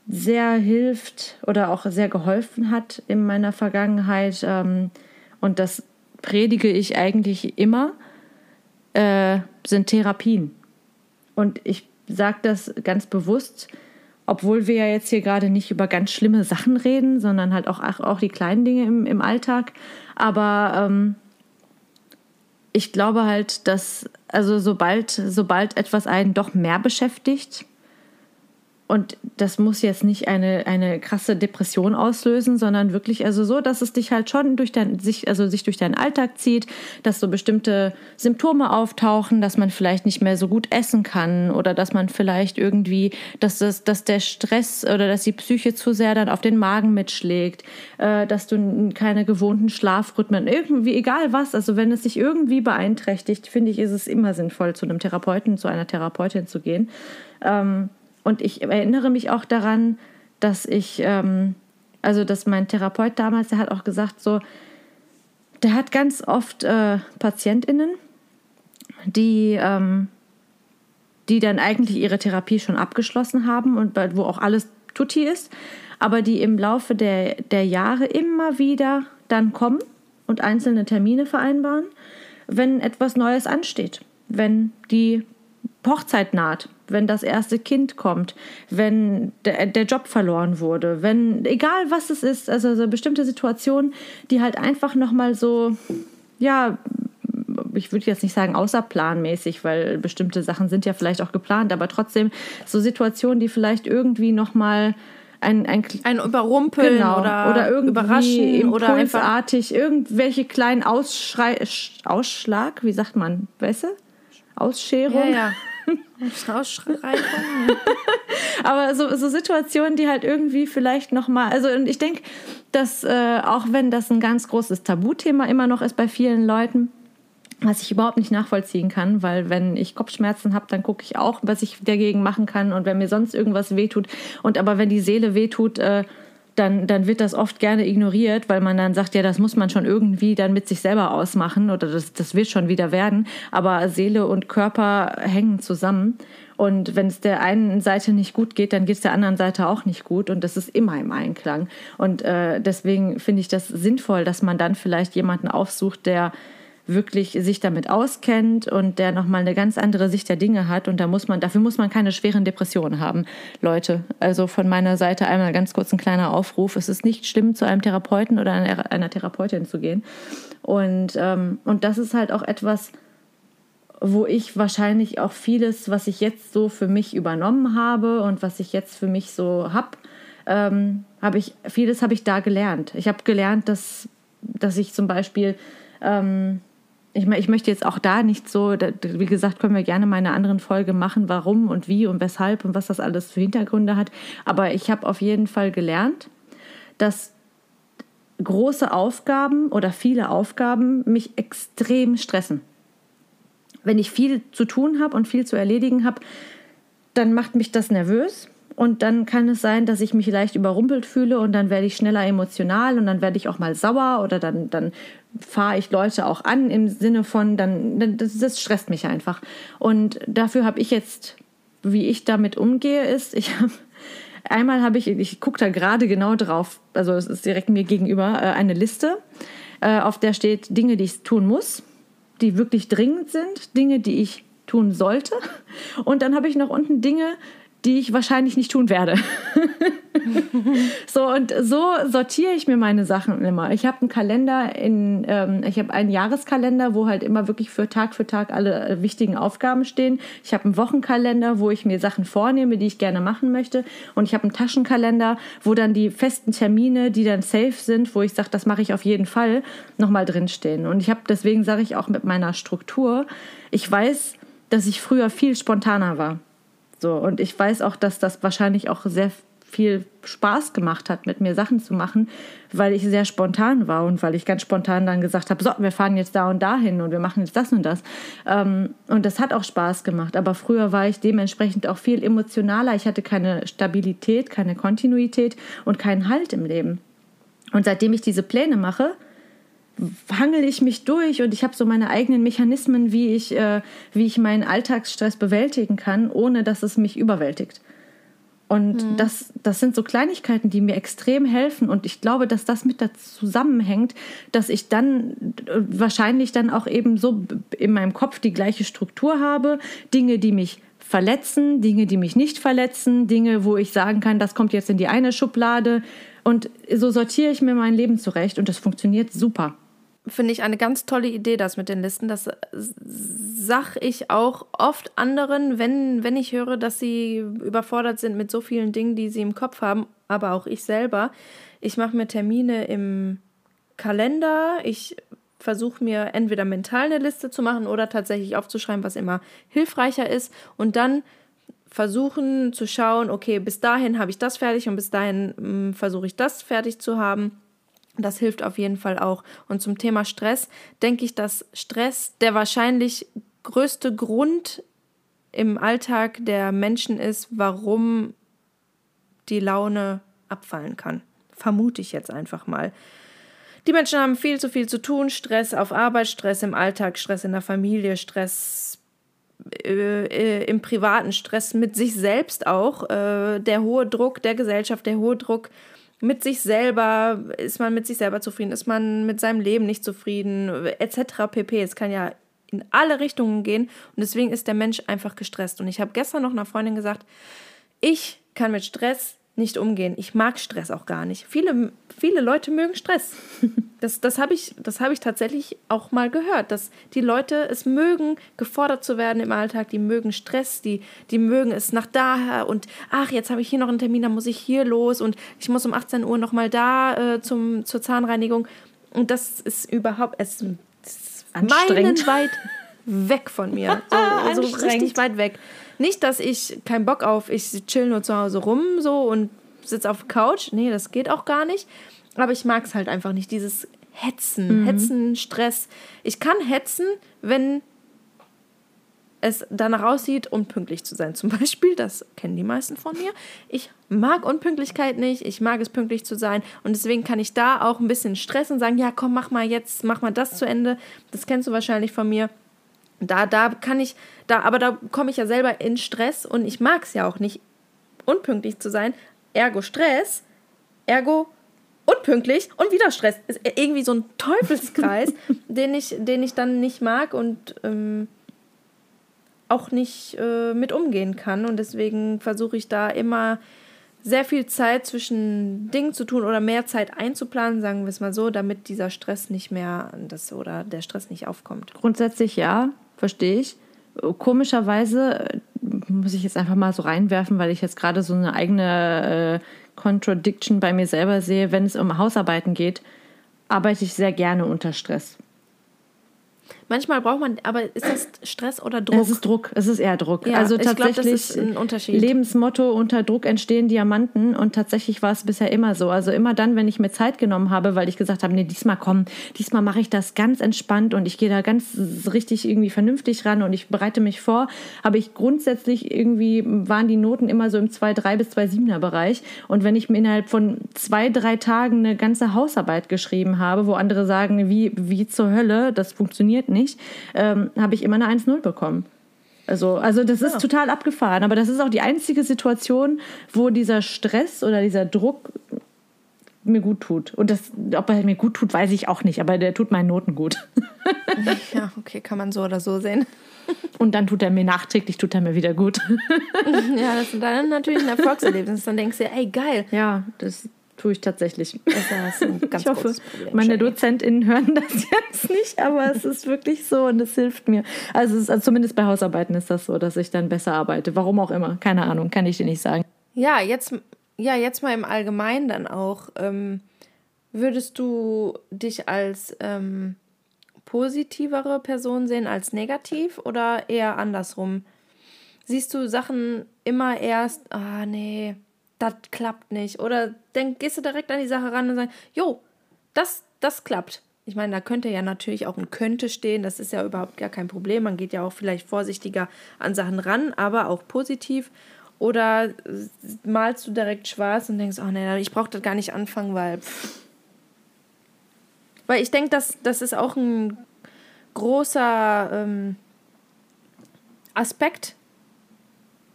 sehr hilft oder auch sehr geholfen hat in meiner Vergangenheit. Ähm, und das predige ich eigentlich immer, äh, sind Therapien. Und ich sage das ganz bewusst, obwohl wir ja jetzt hier gerade nicht über ganz schlimme Sachen reden, sondern halt auch, auch die kleinen Dinge im, im Alltag. Aber ähm, ich glaube halt, dass, also sobald, sobald etwas einen doch mehr beschäftigt, und das muss jetzt nicht eine, eine krasse Depression auslösen, sondern wirklich also so, dass es dich halt schon durch dein, sich, also sich durch deinen Alltag zieht, dass so bestimmte Symptome auftauchen, dass man vielleicht nicht mehr so gut essen kann oder dass man vielleicht irgendwie, dass, das, dass der Stress oder dass die Psyche zu sehr dann auf den Magen mitschlägt, äh, dass du keine gewohnten Schlafrhythmen, irgendwie, egal was, also wenn es sich irgendwie beeinträchtigt, finde ich, ist es immer sinnvoll, zu einem Therapeuten, zu einer Therapeutin zu gehen. Ähm, und ich erinnere mich auch daran, dass ich, ähm, also dass mein Therapeut damals, der hat auch gesagt, so, der hat ganz oft äh, PatientInnen, die, ähm, die dann eigentlich ihre Therapie schon abgeschlossen haben und wo auch alles tutti ist, aber die im Laufe der, der Jahre immer wieder dann kommen und einzelne Termine vereinbaren, wenn etwas Neues ansteht, wenn die Hochzeit naht, wenn das erste Kind kommt, wenn der, der Job verloren wurde, wenn, egal was es ist, also so bestimmte Situationen, die halt einfach nochmal so, ja, ich würde jetzt nicht sagen außerplanmäßig, weil bestimmte Sachen sind ja vielleicht auch geplant, aber trotzdem so Situationen, die vielleicht irgendwie nochmal ein, ein, ein Überrumpeln genau, oder, oder irgendwie überraschen oder impulsartig irgendwelche kleinen Ausschrei, Ausschlag, wie sagt man, weißt du? Ausscherung. Ja, ja. Ausschreibung. Aber so, so Situationen, die halt irgendwie vielleicht nochmal, also und ich denke, dass äh, auch wenn das ein ganz großes Tabuthema immer noch ist bei vielen Leuten, was ich überhaupt nicht nachvollziehen kann, weil wenn ich Kopfschmerzen habe, dann gucke ich auch, was ich dagegen machen kann und wenn mir sonst irgendwas wehtut. Und aber wenn die Seele wehtut, äh, dann, dann wird das oft gerne ignoriert, weil man dann sagt, ja, das muss man schon irgendwie dann mit sich selber ausmachen oder das, das wird schon wieder werden. Aber Seele und Körper hängen zusammen. Und wenn es der einen Seite nicht gut geht, dann geht es der anderen Seite auch nicht gut. Und das ist immer im Einklang. Und äh, deswegen finde ich das sinnvoll, dass man dann vielleicht jemanden aufsucht, der wirklich sich damit auskennt und der nochmal eine ganz andere Sicht der Dinge hat. Und da muss man, dafür muss man keine schweren Depressionen haben, Leute. Also von meiner Seite einmal ganz kurz ein kleiner Aufruf. Es ist nicht schlimm, zu einem Therapeuten oder einer, Therapeutin zu gehen. Und, ähm, und das ist halt auch etwas, wo ich wahrscheinlich auch vieles, was ich jetzt so für mich übernommen habe und was ich jetzt für mich so habe, ähm, habe ich, vieles habe ich da gelernt. Ich habe gelernt, dass, dass ich zum Beispiel ähm, ich, ich möchte jetzt auch da nicht so, wie gesagt, können wir gerne mal in einer anderen Folge machen, warum und wie und weshalb und was das alles für Hintergründe hat. Aber ich habe auf jeden Fall gelernt, dass große Aufgaben oder viele Aufgaben mich extrem stressen. Wenn ich viel zu tun habe und viel zu erledigen habe, dann macht mich das nervös und dann kann es sein, dass ich mich leicht überrumpelt fühle und dann werde ich schneller emotional und dann werde ich auch mal sauer oder dann, dann fahre ich Leute auch an im Sinne von, dann, das, das stresst mich einfach. Und dafür habe ich jetzt, wie ich damit umgehe, ist, ich habe einmal habe ich, ich gucke da gerade genau drauf, also es ist direkt mir gegenüber, äh, eine Liste, äh, auf der steht Dinge, die ich tun muss, die wirklich dringend sind, Dinge, die ich tun sollte. Und dann habe ich noch unten Dinge, die ich wahrscheinlich nicht tun werde. so und so sortiere ich mir meine Sachen immer. Ich habe einen Kalender in, ähm, ich habe einen Jahreskalender, wo halt immer wirklich für Tag für Tag alle äh, wichtigen Aufgaben stehen. Ich habe einen Wochenkalender, wo ich mir Sachen vornehme, die ich gerne machen möchte. Und ich habe einen Taschenkalender, wo dann die festen Termine, die dann safe sind, wo ich sage, das mache ich auf jeden Fall, nochmal drinstehen. Und ich habe, deswegen sage ich auch mit meiner Struktur, ich weiß, dass ich früher viel spontaner war. So, und ich weiß auch, dass das wahrscheinlich auch sehr viel Spaß gemacht hat, mit mir Sachen zu machen, weil ich sehr spontan war und weil ich ganz spontan dann gesagt habe, so, wir fahren jetzt da und dahin und wir machen jetzt das und das. Ähm, und das hat auch Spaß gemacht. Aber früher war ich dementsprechend auch viel emotionaler. Ich hatte keine Stabilität, keine Kontinuität und keinen Halt im Leben. Und seitdem ich diese Pläne mache, hangel ich mich durch und ich habe so meine eigenen Mechanismen, wie ich, äh, wie ich meinen Alltagsstress bewältigen kann, ohne dass es mich überwältigt. Und mhm. das, das sind so Kleinigkeiten, die mir extrem helfen. Und ich glaube, dass das mit dazu zusammenhängt, dass ich dann äh, wahrscheinlich dann auch eben so in meinem Kopf die gleiche Struktur habe. Dinge, die mich verletzen, Dinge, die mich nicht verletzen, Dinge, wo ich sagen kann, das kommt jetzt in die eine Schublade. Und so sortiere ich mir mein Leben zurecht und das funktioniert super finde ich eine ganz tolle Idee, das mit den Listen. Das sag ich auch oft anderen, wenn, wenn ich höre, dass sie überfordert sind mit so vielen Dingen, die sie im Kopf haben, aber auch ich selber. Ich mache mir Termine im Kalender. Ich versuche mir entweder mental eine Liste zu machen oder tatsächlich aufzuschreiben, was immer hilfreicher ist. Und dann versuchen zu schauen, okay, bis dahin habe ich das fertig und bis dahin hm, versuche ich das fertig zu haben das hilft auf jeden Fall auch. Und zum Thema Stress denke ich, dass Stress der wahrscheinlich größte Grund im Alltag der Menschen ist, warum die Laune abfallen kann. Vermute ich jetzt einfach mal. Die Menschen haben viel zu viel zu tun, Stress auf Arbeit, Stress im Alltag, Stress in der Familie, Stress äh, äh, im privaten, Stress mit sich selbst auch, äh, der hohe Druck der Gesellschaft, der hohe Druck mit sich selber, ist man mit sich selber zufrieden, ist man mit seinem Leben nicht zufrieden, etc. pp. Es kann ja in alle Richtungen gehen und deswegen ist der Mensch einfach gestresst. Und ich habe gestern noch einer Freundin gesagt, ich kann mit Stress nicht umgehen. Ich mag Stress auch gar nicht. Viele, viele Leute mögen Stress. Das, das habe ich, hab ich tatsächlich auch mal gehört, dass die Leute es mögen, gefordert zu werden im Alltag. Die mögen Stress, die, die mögen es nach daher und ach, jetzt habe ich hier noch einen Termin, dann muss ich hier los und ich muss um 18 Uhr nochmal da äh, zum, zur Zahnreinigung. Und das ist überhaupt, es ist meilenweit weg von mir. So, so richtig weit weg. Nicht, dass ich keinen Bock auf, ich chill nur zu Hause rum so und sitze auf der Couch. Nee, das geht auch gar nicht. Aber ich mag es halt einfach nicht, dieses Hetzen, mhm. Hetzen, Stress. Ich kann hetzen, wenn es danach aussieht, unpünktlich zu sein. Zum Beispiel, das kennen die meisten von mir. Ich mag Unpünktlichkeit nicht, ich mag es pünktlich zu sein und deswegen kann ich da auch ein bisschen stressen und sagen, ja komm, mach mal jetzt, mach mal das zu Ende. Das kennst du wahrscheinlich von mir. Da, da kann ich, da, aber da komme ich ja selber in Stress und ich mag es ja auch nicht, unpünktlich zu sein. Ergo Stress, ergo unpünktlich und wieder Stress. Ist irgendwie so ein Teufelskreis, den, ich, den ich dann nicht mag und ähm, auch nicht äh, mit umgehen kann. Und deswegen versuche ich da immer sehr viel Zeit zwischen Dingen zu tun oder mehr Zeit einzuplanen, sagen wir es mal so, damit dieser Stress nicht mehr das oder der Stress nicht aufkommt. Grundsätzlich ja verstehe ich. Komischerweise äh, muss ich jetzt einfach mal so reinwerfen, weil ich jetzt gerade so eine eigene äh, Contradiction bei mir selber sehe, wenn es um Hausarbeiten geht, arbeite ich sehr gerne unter Stress. Manchmal braucht man, aber ist das Stress oder Druck? Es ist Druck, es ist eher Druck. Ja, also tatsächlich glaub, Lebensmotto unter Druck entstehen Diamanten und tatsächlich war es bisher immer so. Also immer dann, wenn ich mir Zeit genommen habe, weil ich gesagt habe, nee, diesmal komm, diesmal mache ich das ganz entspannt und ich gehe da ganz richtig irgendwie vernünftig ran und ich bereite mich vor, habe ich grundsätzlich irgendwie waren die Noten immer so im 2,3 bis 2,7er Bereich und wenn ich mir innerhalb von zwei, drei Tagen eine ganze Hausarbeit geschrieben habe, wo andere sagen, wie, wie zur Hölle, das funktioniert nicht, nicht, ähm, habe ich immer eine 1-0 bekommen. Also, also das ist ja. total abgefahren. Aber das ist auch die einzige Situation, wo dieser Stress oder dieser Druck mir gut tut. Und das, ob er mir gut tut, weiß ich auch nicht, aber der tut meinen Noten gut. ja, okay, kann man so oder so sehen. Und dann tut er mir nachträglich, tut er mir wieder gut. ja, das ist dann natürlich ein Erfolgserlebnis. Dann denkst du, ey, geil. Ja, das tue ich tatsächlich. Ich hoffe, meine DozentInnen hören das jetzt nicht, aber es ist wirklich so und es hilft mir. Also, ist, also zumindest bei Hausarbeiten ist das so, dass ich dann besser arbeite. Warum auch immer, keine Ahnung, kann ich dir nicht sagen. Ja, jetzt, ja, jetzt mal im Allgemeinen dann auch. Ähm, würdest du dich als ähm, positivere Person sehen als negativ oder eher andersrum? Siehst du Sachen immer erst, ah nee, das klappt nicht. Oder dann gehst du direkt an die Sache ran und sagst, jo, das, das klappt. Ich meine, da könnte ja natürlich auch ein könnte stehen, das ist ja überhaupt gar kein Problem. Man geht ja auch vielleicht vorsichtiger an Sachen ran, aber auch positiv. Oder malst du direkt schwarz und denkst, oh nee, ich brauche das gar nicht anfangen, weil pff, weil ich denke, dass das ist auch ein großer ähm, Aspekt,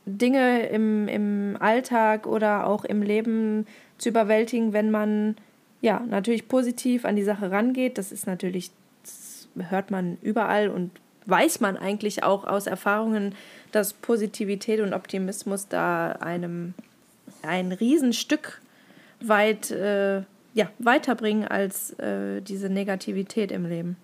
Dinge im, im Alltag oder auch im Leben zu überwältigen, wenn man ja natürlich positiv an die Sache rangeht. Das ist natürlich, das hört man überall und weiß man eigentlich auch aus Erfahrungen, dass Positivität und Optimismus da einem ein Riesenstück weit äh, ja, weiterbringen als äh, diese Negativität im Leben?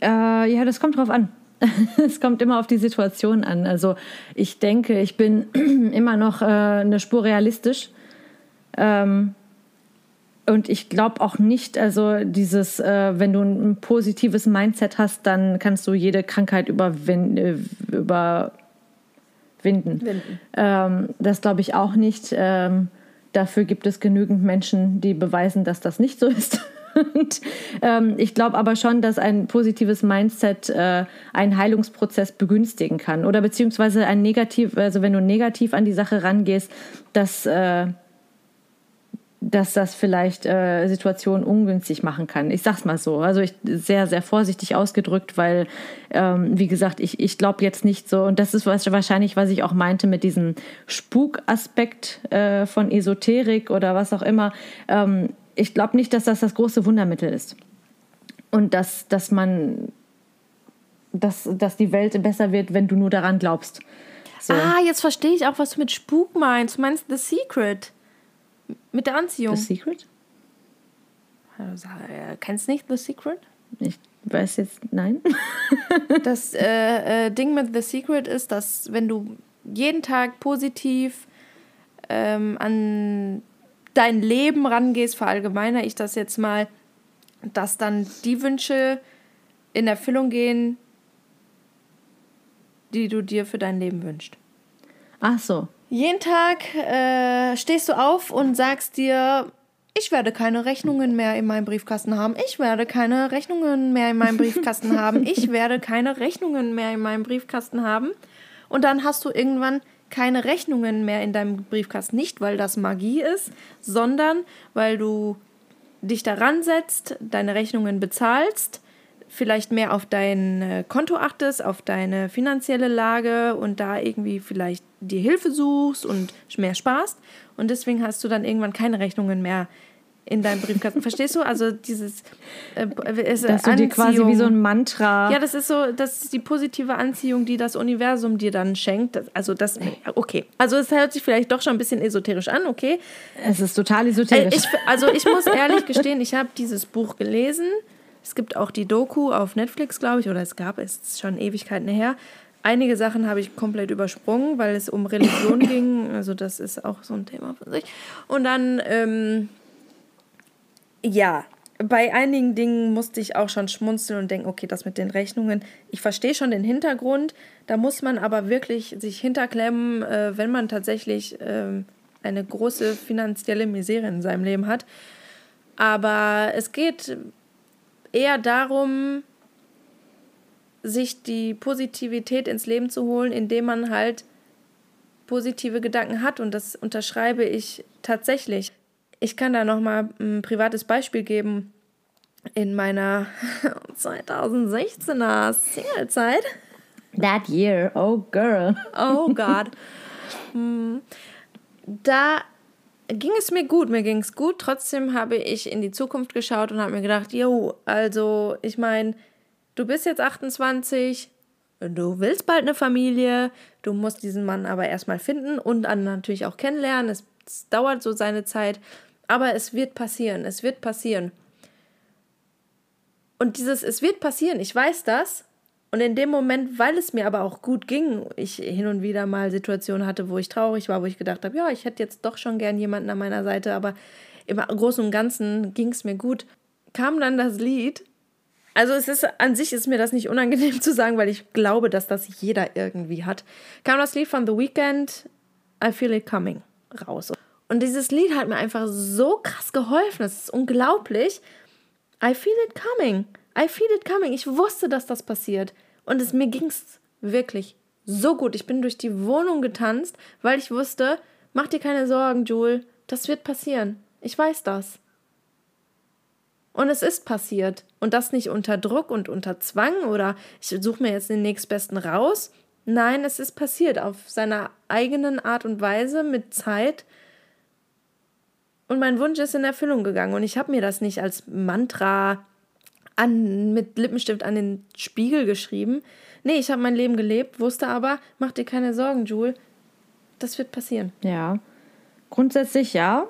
Äh, ja, das kommt drauf an. es kommt immer auf die Situation an. Also ich denke, ich bin immer noch äh, eine Spur realistisch. Ähm, und ich glaube auch nicht, also dieses, äh, wenn du ein positives Mindset hast, dann kannst du jede Krankheit überwin äh, überwinden. Ähm, das glaube ich auch nicht. Ähm, Dafür gibt es genügend Menschen, die beweisen, dass das nicht so ist. Und, ähm, ich glaube aber schon, dass ein positives Mindset äh, einen Heilungsprozess begünstigen kann. Oder beziehungsweise ein negativ, also wenn du negativ an die Sache rangehst, dass äh, dass das vielleicht äh, Situationen ungünstig machen kann. Ich sag's mal so. Also ich sehr, sehr vorsichtig ausgedrückt, weil, ähm, wie gesagt, ich, ich glaube jetzt nicht so, und das ist was, wahrscheinlich, was ich auch meinte mit diesem Spukaspekt äh, von Esoterik oder was auch immer. Ähm, ich glaube nicht, dass das das große Wundermittel ist. Und dass, dass man, dass, dass die Welt besser wird, wenn du nur daran glaubst. So. Ah, jetzt verstehe ich auch, was du mit Spuk meinst. Du meinst The Secret. Mit der Anziehung. The Secret? Also, kennst du nicht The Secret? Ich weiß jetzt, nein. das äh, äh, Ding mit The Secret ist, dass wenn du jeden Tag positiv ähm, an dein Leben rangehst, verallgemeiner ich das jetzt mal, dass dann die Wünsche in Erfüllung gehen, die du dir für dein Leben wünschst. Ach so. Jeden Tag äh, stehst du auf und sagst dir, ich werde keine Rechnungen mehr in meinem Briefkasten haben. Ich werde keine Rechnungen mehr in meinem Briefkasten haben. Ich werde keine Rechnungen mehr in meinem Briefkasten haben. Und dann hast du irgendwann keine Rechnungen mehr in deinem Briefkasten. Nicht, weil das Magie ist, sondern weil du dich daran setzt, deine Rechnungen bezahlst vielleicht mehr auf dein äh, Konto achtest, auf deine finanzielle Lage und da irgendwie vielleicht die Hilfe suchst und mehr sparst. Und deswegen hast du dann irgendwann keine Rechnungen mehr in deinem Briefkasten. Verstehst du? Also dieses äh, es, Dass du dir quasi wie so ein Mantra. Ja, das ist so, das ist die positive Anziehung, die das Universum dir dann schenkt. Also das, okay. Also es hört sich vielleicht doch schon ein bisschen esoterisch an, okay. Es ist total esoterisch. Äh, ich, also ich muss ehrlich gestehen, ich habe dieses Buch gelesen es gibt auch die Doku auf Netflix, glaube ich, oder es gab es schon Ewigkeiten her. Einige Sachen habe ich komplett übersprungen, weil es um Religion ging. Also das ist auch so ein Thema für sich. Und dann, ähm, ja, bei einigen Dingen musste ich auch schon schmunzeln und denken, okay, das mit den Rechnungen, ich verstehe schon den Hintergrund. Da muss man aber wirklich sich hinterklemmen, äh, wenn man tatsächlich äh, eine große finanzielle Misere in seinem Leben hat. Aber es geht eher darum, sich die Positivität ins Leben zu holen, indem man halt positive Gedanken hat. Und das unterschreibe ich tatsächlich. Ich kann da nochmal ein privates Beispiel geben. In meiner 2016er Singlezeit. That year, oh girl. Oh God. Hm. Da ging es mir gut, mir ging es gut. Trotzdem habe ich in die Zukunft geschaut und habe mir gedacht, jo, also ich meine, du bist jetzt 28, du willst bald eine Familie, du musst diesen Mann aber erstmal finden und dann natürlich auch kennenlernen. Es, es dauert so seine Zeit, aber es wird passieren, es wird passieren. Und dieses, es wird passieren, ich weiß das. Und in dem Moment, weil es mir aber auch gut ging, ich hin und wieder mal Situationen hatte, wo ich traurig war, wo ich gedacht habe, ja, ich hätte jetzt doch schon gern jemanden an meiner Seite, aber im Großen und Ganzen ging es mir gut, kam dann das Lied. Also es ist an sich ist mir das nicht unangenehm zu sagen, weil ich glaube, dass das jeder irgendwie hat. Kam das Lied von The Weeknd, I Feel It Coming, raus. Und dieses Lied hat mir einfach so krass geholfen. Das ist unglaublich. I feel it coming. I feel it coming. Ich wusste, dass das passiert. Und es, mir ging es wirklich so gut. Ich bin durch die Wohnung getanzt, weil ich wusste, mach dir keine Sorgen, Jule. Das wird passieren. Ich weiß das. Und es ist passiert. Und das nicht unter Druck und unter Zwang oder ich suche mir jetzt den nächstbesten raus. Nein, es ist passiert auf seiner eigenen Art und Weise mit Zeit. Und mein Wunsch ist in Erfüllung gegangen. Und ich habe mir das nicht als Mantra an, mit Lippenstift an den Spiegel geschrieben. Nee, ich habe mein Leben gelebt, wusste aber, mach dir keine Sorgen, Jule. Das wird passieren. Ja. Grundsätzlich ja.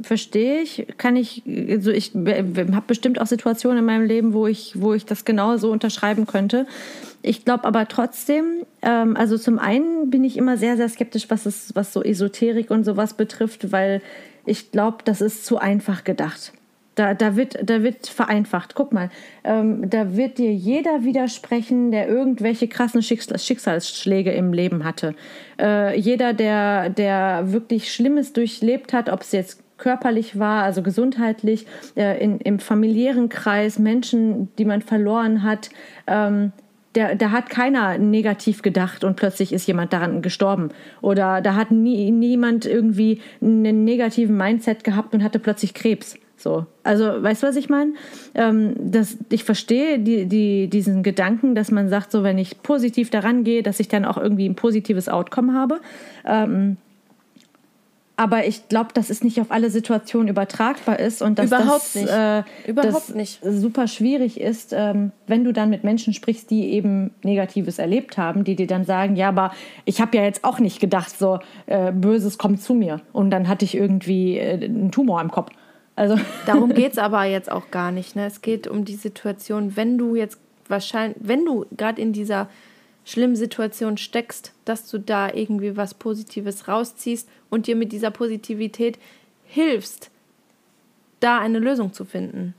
Verstehe ich, kann ich, also ich habe bestimmt auch Situationen in meinem Leben, wo ich, wo ich das genau so unterschreiben könnte. Ich glaube aber trotzdem, ähm, also zum einen bin ich immer sehr, sehr skeptisch, was, es, was so Esoterik und sowas betrifft, weil ich glaube, das ist zu einfach gedacht. Da, da, wird, da wird vereinfacht. Guck mal, ähm, da wird dir jeder widersprechen, der irgendwelche krassen Schicksalsschläge im Leben hatte. Äh, jeder, der, der wirklich Schlimmes durchlebt hat, ob es jetzt körperlich war, also gesundheitlich, äh, in, im familiären Kreis, Menschen, die man verloren hat, ähm, der, da hat keiner negativ gedacht und plötzlich ist jemand daran gestorben. Oder da hat nie, niemand irgendwie einen negativen Mindset gehabt und hatte plötzlich Krebs. So. Also, weißt du, was ich meine? Ähm, ich verstehe die, die, diesen Gedanken, dass man sagt, so, wenn ich positiv daran gehe, dass ich dann auch irgendwie ein positives Outcome habe. Ähm, aber ich glaube, dass es nicht auf alle Situationen übertragbar ist und dass Überhaupt das, nicht. Äh, Überhaupt das nicht. super schwierig ist, ähm, wenn du dann mit Menschen sprichst, die eben Negatives erlebt haben, die dir dann sagen, ja, aber ich habe ja jetzt auch nicht gedacht, so äh, Böses kommt zu mir und dann hatte ich irgendwie äh, einen Tumor im Kopf. Also Darum geht es aber jetzt auch gar nicht. Ne? Es geht um die Situation, wenn du jetzt wahrscheinlich, wenn du gerade in dieser schlimmen Situation steckst, dass du da irgendwie was Positives rausziehst und dir mit dieser Positivität hilfst, da eine Lösung zu finden.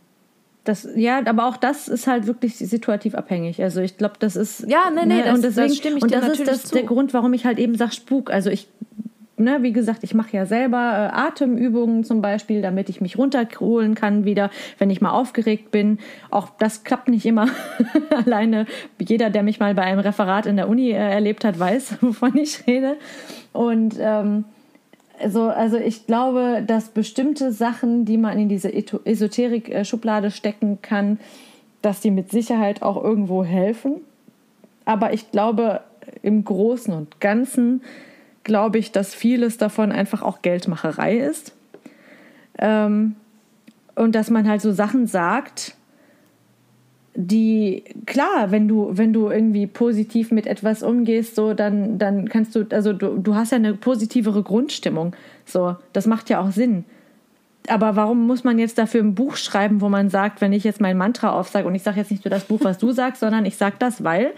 Das, ja, aber auch das ist halt wirklich situativ abhängig. Also ich glaube, das ist. Ja, nee, nee, ne, das, und deswegen, das stimme ich und dir das ist das, zu. der Grund, warum ich halt eben sage Spuk. Also ich ne, wie gesagt, ich mache ja selber äh, Atemübungen zum Beispiel, damit ich mich runterholen kann wieder, wenn ich mal aufgeregt bin. Auch das klappt nicht immer alleine. Jeder, der mich mal bei einem Referat in der Uni äh, erlebt hat, weiß, wovon ich rede. Und ähm, also, also ich glaube, dass bestimmte Sachen, die man in diese Esoterik-Schublade stecken kann, dass die mit Sicherheit auch irgendwo helfen. Aber ich glaube, im Großen und Ganzen glaube ich, dass vieles davon einfach auch Geldmacherei ist. Ähm, und dass man halt so Sachen sagt, die, klar, wenn du, wenn du irgendwie positiv mit etwas umgehst, so, dann, dann kannst du, also du, du hast ja eine positivere Grundstimmung. So, das macht ja auch Sinn aber warum muss man jetzt dafür ein Buch schreiben, wo man sagt, wenn ich jetzt mein Mantra aufsage und ich sage jetzt nicht nur das Buch, was du sagst, sondern ich sage das, weil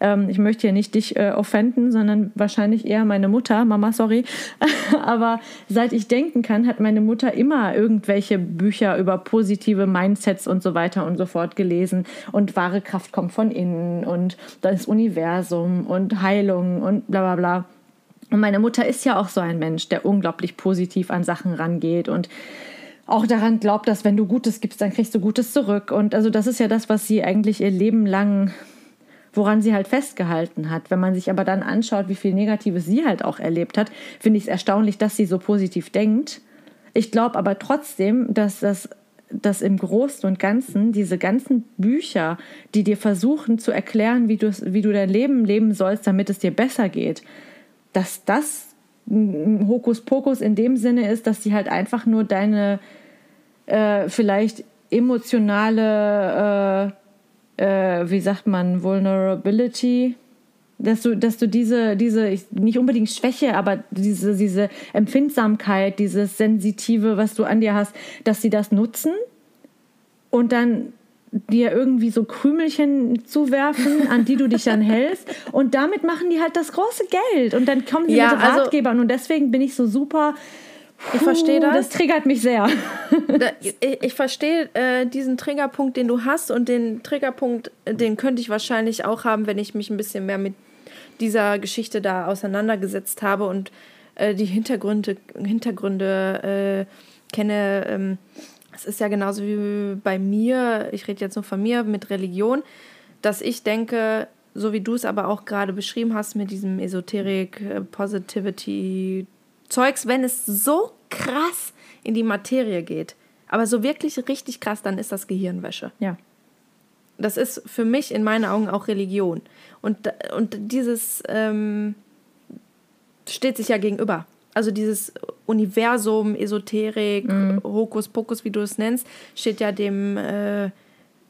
ähm, ich möchte ja nicht dich äh, offenden, sondern wahrscheinlich eher meine Mutter, Mama, sorry. aber seit ich denken kann, hat meine Mutter immer irgendwelche Bücher über positive Mindsets und so weiter und so fort gelesen und wahre Kraft kommt von innen und das Universum und Heilung und bla bla bla. Und meine Mutter ist ja auch so ein Mensch, der unglaublich positiv an Sachen rangeht und auch daran glaubt, dass wenn du Gutes gibst, dann kriegst du Gutes zurück. Und also das ist ja das, was sie eigentlich ihr Leben lang, woran sie halt festgehalten hat. Wenn man sich aber dann anschaut, wie viel Negatives sie halt auch erlebt hat, finde ich es erstaunlich, dass sie so positiv denkt. Ich glaube aber trotzdem, dass das dass im Großen und Ganzen diese ganzen Bücher, die dir versuchen zu erklären, wie, wie du dein Leben leben sollst, damit es dir besser geht, dass das Hokuspokus in dem Sinne ist, dass sie halt einfach nur deine äh, vielleicht emotionale, äh, äh, wie sagt man, Vulnerability, dass du, dass du diese, diese, nicht unbedingt Schwäche, aber diese, diese Empfindsamkeit, dieses Sensitive, was du an dir hast, dass sie das nutzen und dann dir irgendwie so Krümelchen zuwerfen, an die du dich dann hältst. Und damit machen die halt das große Geld. Und dann kommen sie ja, mit also Ratgebern. Also, und deswegen bin ich so super. Ich verstehe das. Das triggert mich sehr. ich, ich verstehe äh, diesen Triggerpunkt, den du hast. Und den Triggerpunkt, den könnte ich wahrscheinlich auch haben, wenn ich mich ein bisschen mehr mit dieser Geschichte da auseinandergesetzt habe und äh, die Hintergründe, Hintergründe äh, kenne. Ähm, es ist ja genauso wie bei mir, ich rede jetzt nur von mir, mit Religion, dass ich denke, so wie du es aber auch gerade beschrieben hast mit diesem Esoterik, äh, Positivity Zeugs, wenn es so krass in die Materie geht, aber so wirklich richtig krass, dann ist das Gehirnwäsche. Ja. Das ist für mich in meinen Augen auch Religion. Und, und dieses ähm, steht sich ja gegenüber. Also dieses Universum, Esoterik, mhm. Hokuspokus, wie du es nennst, steht ja dem äh,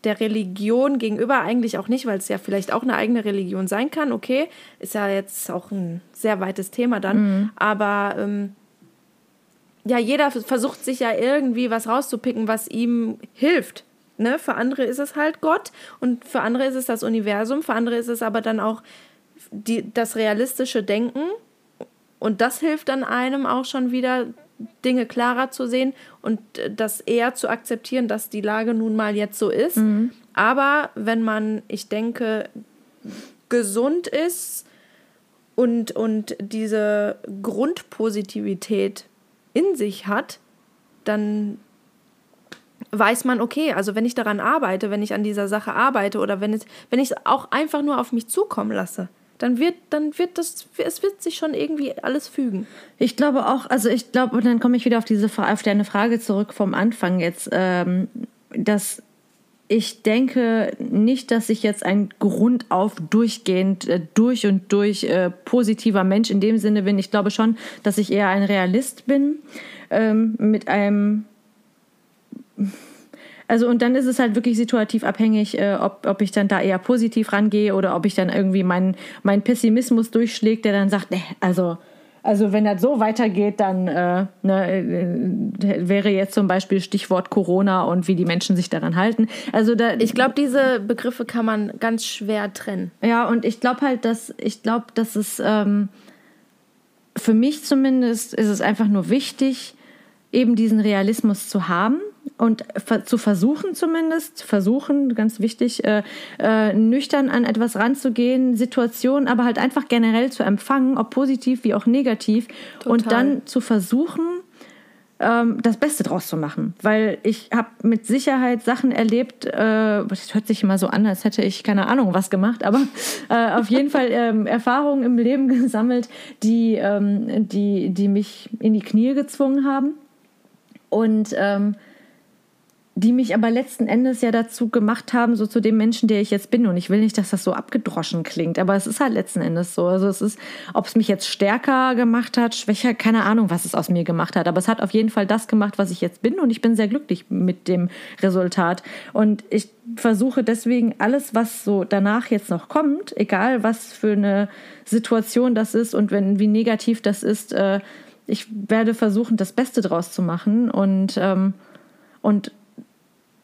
der Religion gegenüber eigentlich auch nicht, weil es ja vielleicht auch eine eigene Religion sein kann. Okay, ist ja jetzt auch ein sehr weites Thema dann. Mhm. Aber ähm, ja, jeder versucht sich ja irgendwie was rauszupicken, was ihm hilft. Ne? Für andere ist es halt Gott und für andere ist es das Universum, für andere ist es aber dann auch die, das realistische Denken und das hilft dann einem auch schon wieder, Dinge klarer zu sehen und äh, das eher zu akzeptieren, dass die Lage nun mal jetzt so ist. Mhm. Aber wenn man, ich denke, gesund ist und, und diese Grundpositivität in sich hat, dann weiß man, okay, also wenn ich daran arbeite, wenn ich an dieser Sache arbeite oder wenn, es, wenn ich es auch einfach nur auf mich zukommen lasse, dann wird, dann wird das, es wird sich schon irgendwie alles fügen. Ich glaube auch, also ich glaube, und dann komme ich wieder auf diese auf deine Frage zurück vom Anfang jetzt, ähm, dass ich denke nicht, dass ich jetzt ein grundauf durchgehend äh, durch und durch äh, positiver Mensch in dem Sinne bin. Ich glaube schon, dass ich eher ein Realist bin ähm, mit einem also und dann ist es halt wirklich situativ abhängig, äh, ob, ob ich dann da eher positiv rangehe oder ob ich dann irgendwie meinen mein Pessimismus durchschlägt, der dann sagt, nee, also also wenn das so weitergeht, dann äh, ne, äh, wäre jetzt zum Beispiel Stichwort Corona und wie die Menschen sich daran halten. Also da, ich glaube, diese Begriffe kann man ganz schwer trennen. Ja, und ich glaube halt, dass ich glaube, dass es ähm, für mich zumindest ist es einfach nur wichtig, eben diesen Realismus zu haben und zu versuchen zumindest, versuchen, ganz wichtig, äh, äh, nüchtern an etwas ranzugehen, Situationen aber halt einfach generell zu empfangen, ob positiv wie auch negativ Total. und dann zu versuchen, ähm, das Beste draus zu machen. Weil ich habe mit Sicherheit Sachen erlebt, äh, das hört sich immer so an, als hätte ich keine Ahnung was gemacht, aber äh, auf jeden Fall ähm, Erfahrungen im Leben gesammelt, die, ähm, die, die mich in die Knie gezwungen haben. Und ähm, die mich aber letzten Endes ja dazu gemacht haben, so zu dem Menschen, der ich jetzt bin. Und ich will nicht, dass das so abgedroschen klingt, aber es ist halt letzten Endes so. Also es ist, ob es mich jetzt stärker gemacht hat, schwächer, keine Ahnung, was es aus mir gemacht hat. Aber es hat auf jeden Fall das gemacht, was ich jetzt bin. Und ich bin sehr glücklich mit dem Resultat. Und ich versuche deswegen alles, was so danach jetzt noch kommt, egal was für eine Situation das ist und wenn, wie negativ das ist, äh, ich werde versuchen, das Beste draus zu machen und, ähm, und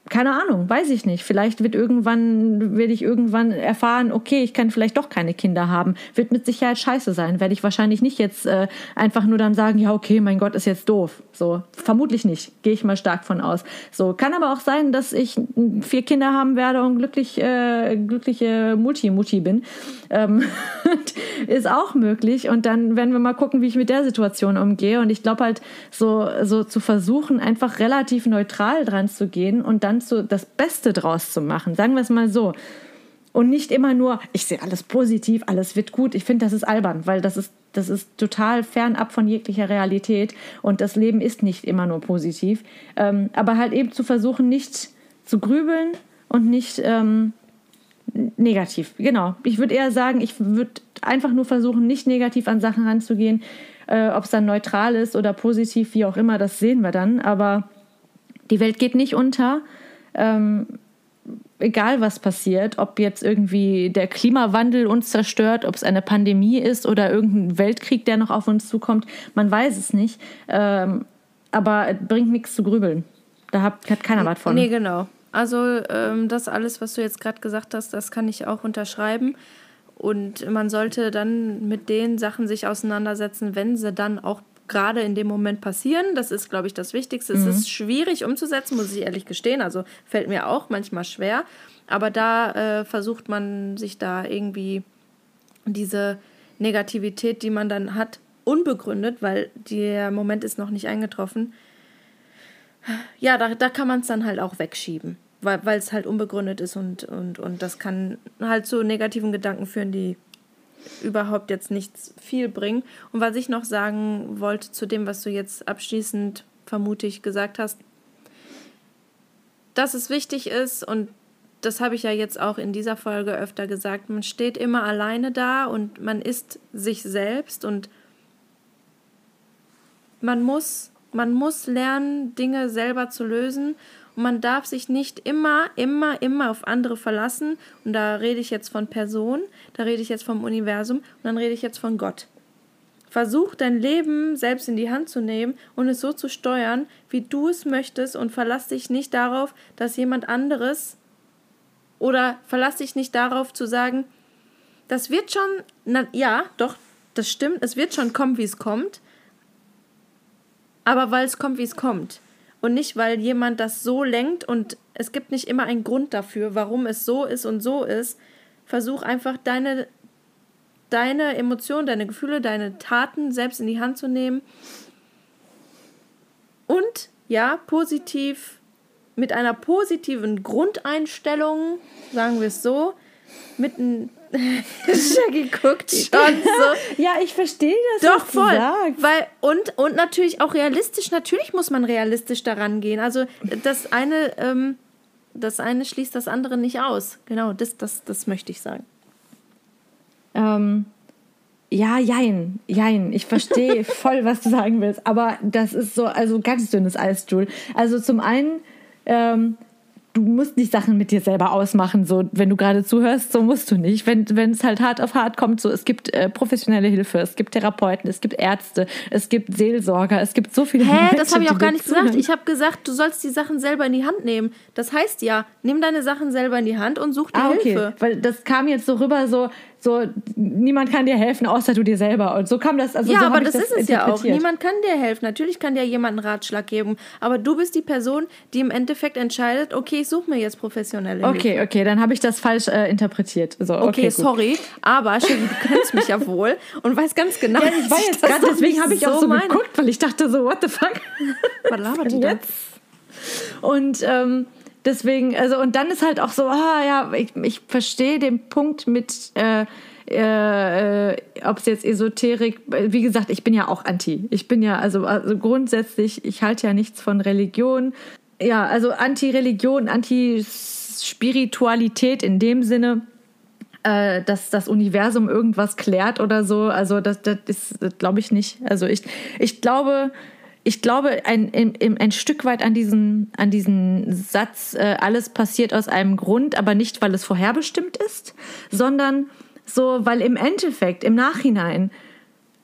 keine Ahnung, weiß ich nicht. Vielleicht wird irgendwann, werde ich irgendwann erfahren, okay, ich kann vielleicht doch keine Kinder haben. Wird mit Sicherheit scheiße sein. Werde ich wahrscheinlich nicht jetzt äh, einfach nur dann sagen, ja, okay, mein Gott, ist jetzt doof. So, vermutlich nicht. Gehe ich mal stark von aus. So, kann aber auch sein, dass ich vier Kinder haben werde und glücklich, äh, glückliche Multi-Mutti bin. Ähm, ist auch möglich. Und dann werden wir mal gucken, wie ich mit der Situation umgehe. Und ich glaube halt, so, so zu versuchen, einfach relativ neutral dran zu gehen und dann so das Beste draus zu machen. Sagen wir es mal so. Und nicht immer nur, ich sehe alles positiv, alles wird gut. Ich finde, das ist albern, weil das ist, das ist total fernab von jeglicher Realität. Und das Leben ist nicht immer nur positiv. Ähm, aber halt eben zu versuchen, nicht zu grübeln und nicht ähm, negativ. Genau. Ich würde eher sagen, ich würde einfach nur versuchen, nicht negativ an Sachen ranzugehen Äh, Ob es dann neutral ist oder positiv, wie auch immer, das sehen wir dann. Aber die Welt geht nicht unter. Ähm, egal was passiert, ob jetzt irgendwie der Klimawandel uns zerstört, ob es eine Pandemie ist oder irgendein Weltkrieg, der noch auf uns zukommt, man weiß es nicht. Ähm, aber bringt nichts zu grübeln. Da hat, hat keiner was von. Nee, genau. Also ähm, das alles, was du jetzt gerade gesagt hast, das kann ich auch unterschreiben. Und man sollte dann mit den Sachen sich auseinandersetzen, wenn sie dann auch gerade in dem Moment passieren. Das ist, glaube ich, das Wichtigste. Mhm. Es ist schwierig umzusetzen, muss ich ehrlich gestehen. Also fällt mir auch manchmal schwer. Aber da äh, versucht man sich da irgendwie diese Negativität, die man dann hat, unbegründet, weil der Moment ist noch nicht eingetroffen. Ja, da, da kann man es dann halt auch wegschieben, weil es halt unbegründet ist und, und, und das kann halt zu negativen Gedanken führen, die überhaupt jetzt nichts viel bringen. Und was ich noch sagen wollte zu dem, was du jetzt abschließend vermutlich gesagt hast, dass es wichtig ist und das habe ich ja jetzt auch in dieser Folge öfter gesagt, man steht immer alleine da und man ist sich selbst und man muss, man muss lernen, Dinge selber zu lösen und man darf sich nicht immer, immer, immer auf andere verlassen. Und da rede ich jetzt von Personen, da rede ich jetzt vom Universum und dann rede ich jetzt von Gott. Versuch dein Leben selbst in die Hand zu nehmen und es so zu steuern, wie du es möchtest und verlass dich nicht darauf, dass jemand anderes oder verlass dich nicht darauf zu sagen, das wird schon, na, ja, doch, das stimmt, es wird schon kommen, wie es kommt, aber weil es kommt, wie es kommt und nicht, weil jemand das so lenkt und es gibt nicht immer einen Grund dafür, warum es so ist und so ist. Versuch einfach deine, deine Emotionen, deine Gefühle, deine Taten selbst in die Hand zu nehmen und ja, positiv, mit einer positiven Grundeinstellung, sagen wir es so, mit einem Shaggy guckt schon so. Ja, ich verstehe das. Doch voll. Weil und und natürlich auch realistisch. Natürlich muss man realistisch daran gehen. Also das eine, ähm, das eine schließt das andere nicht aus. Genau, das, das, das möchte ich sagen. Ähm, ja, jein, jein. Ich verstehe voll, was du sagen willst. Aber das ist so, also ganz dünnes Eis, Jules. Also zum einen ähm, du musst nicht Sachen mit dir selber ausmachen, so wenn du gerade zuhörst, so musst du nicht. Wenn wenn es halt hart auf hart kommt, so es gibt äh, professionelle Hilfe, es gibt Therapeuten, es gibt Ärzte, es gibt Seelsorger, es gibt so viele Hä, Menschen, das habe ich auch gar nicht zuhören. gesagt. Ich habe gesagt, du sollst die Sachen selber in die Hand nehmen. Das heißt ja, nimm deine Sachen selber in die Hand und such dir ah, okay. Hilfe. Weil das kam jetzt so rüber so so niemand kann dir helfen außer du dir selber. Und so kam das also ja so aber das, das, ist es ja auch. niemand kann dir helfen. Natürlich kann dir jemand einen Ratschlag geben. Aber du bist die Person die im Endeffekt entscheidet okay ich suche mir jetzt professionelle Hilfe. okay okay dann habe ich das falsch äh, interpretiert. So okay, okay sorry. Aber Shelly, du kennst mich ja wohl und weißt ganz genau ja, ich weiß gerade deswegen habe ich so auch so meine. geguckt weil ich dachte so what the fuck? Was labert die jetzt und ähm, deswegen, also und dann ist halt auch so, ah ja, ich, ich verstehe den Punkt mit, äh, äh, ob es jetzt Esoterik, wie gesagt, ich bin ja auch anti. Ich bin ja, also, also grundsätzlich, ich halte ja nichts von Religion. Ja, also Anti-Religion, Anti-Spiritualität in dem Sinne, äh, dass das Universum irgendwas klärt oder so. Also das, das ist, glaube ich, nicht. Also ich, ich glaube, ich glaube ein, ein, ein Stück weit an diesen, an diesen Satz, äh, alles passiert aus einem Grund, aber nicht, weil es vorherbestimmt ist, sondern so, weil im Endeffekt, im Nachhinein,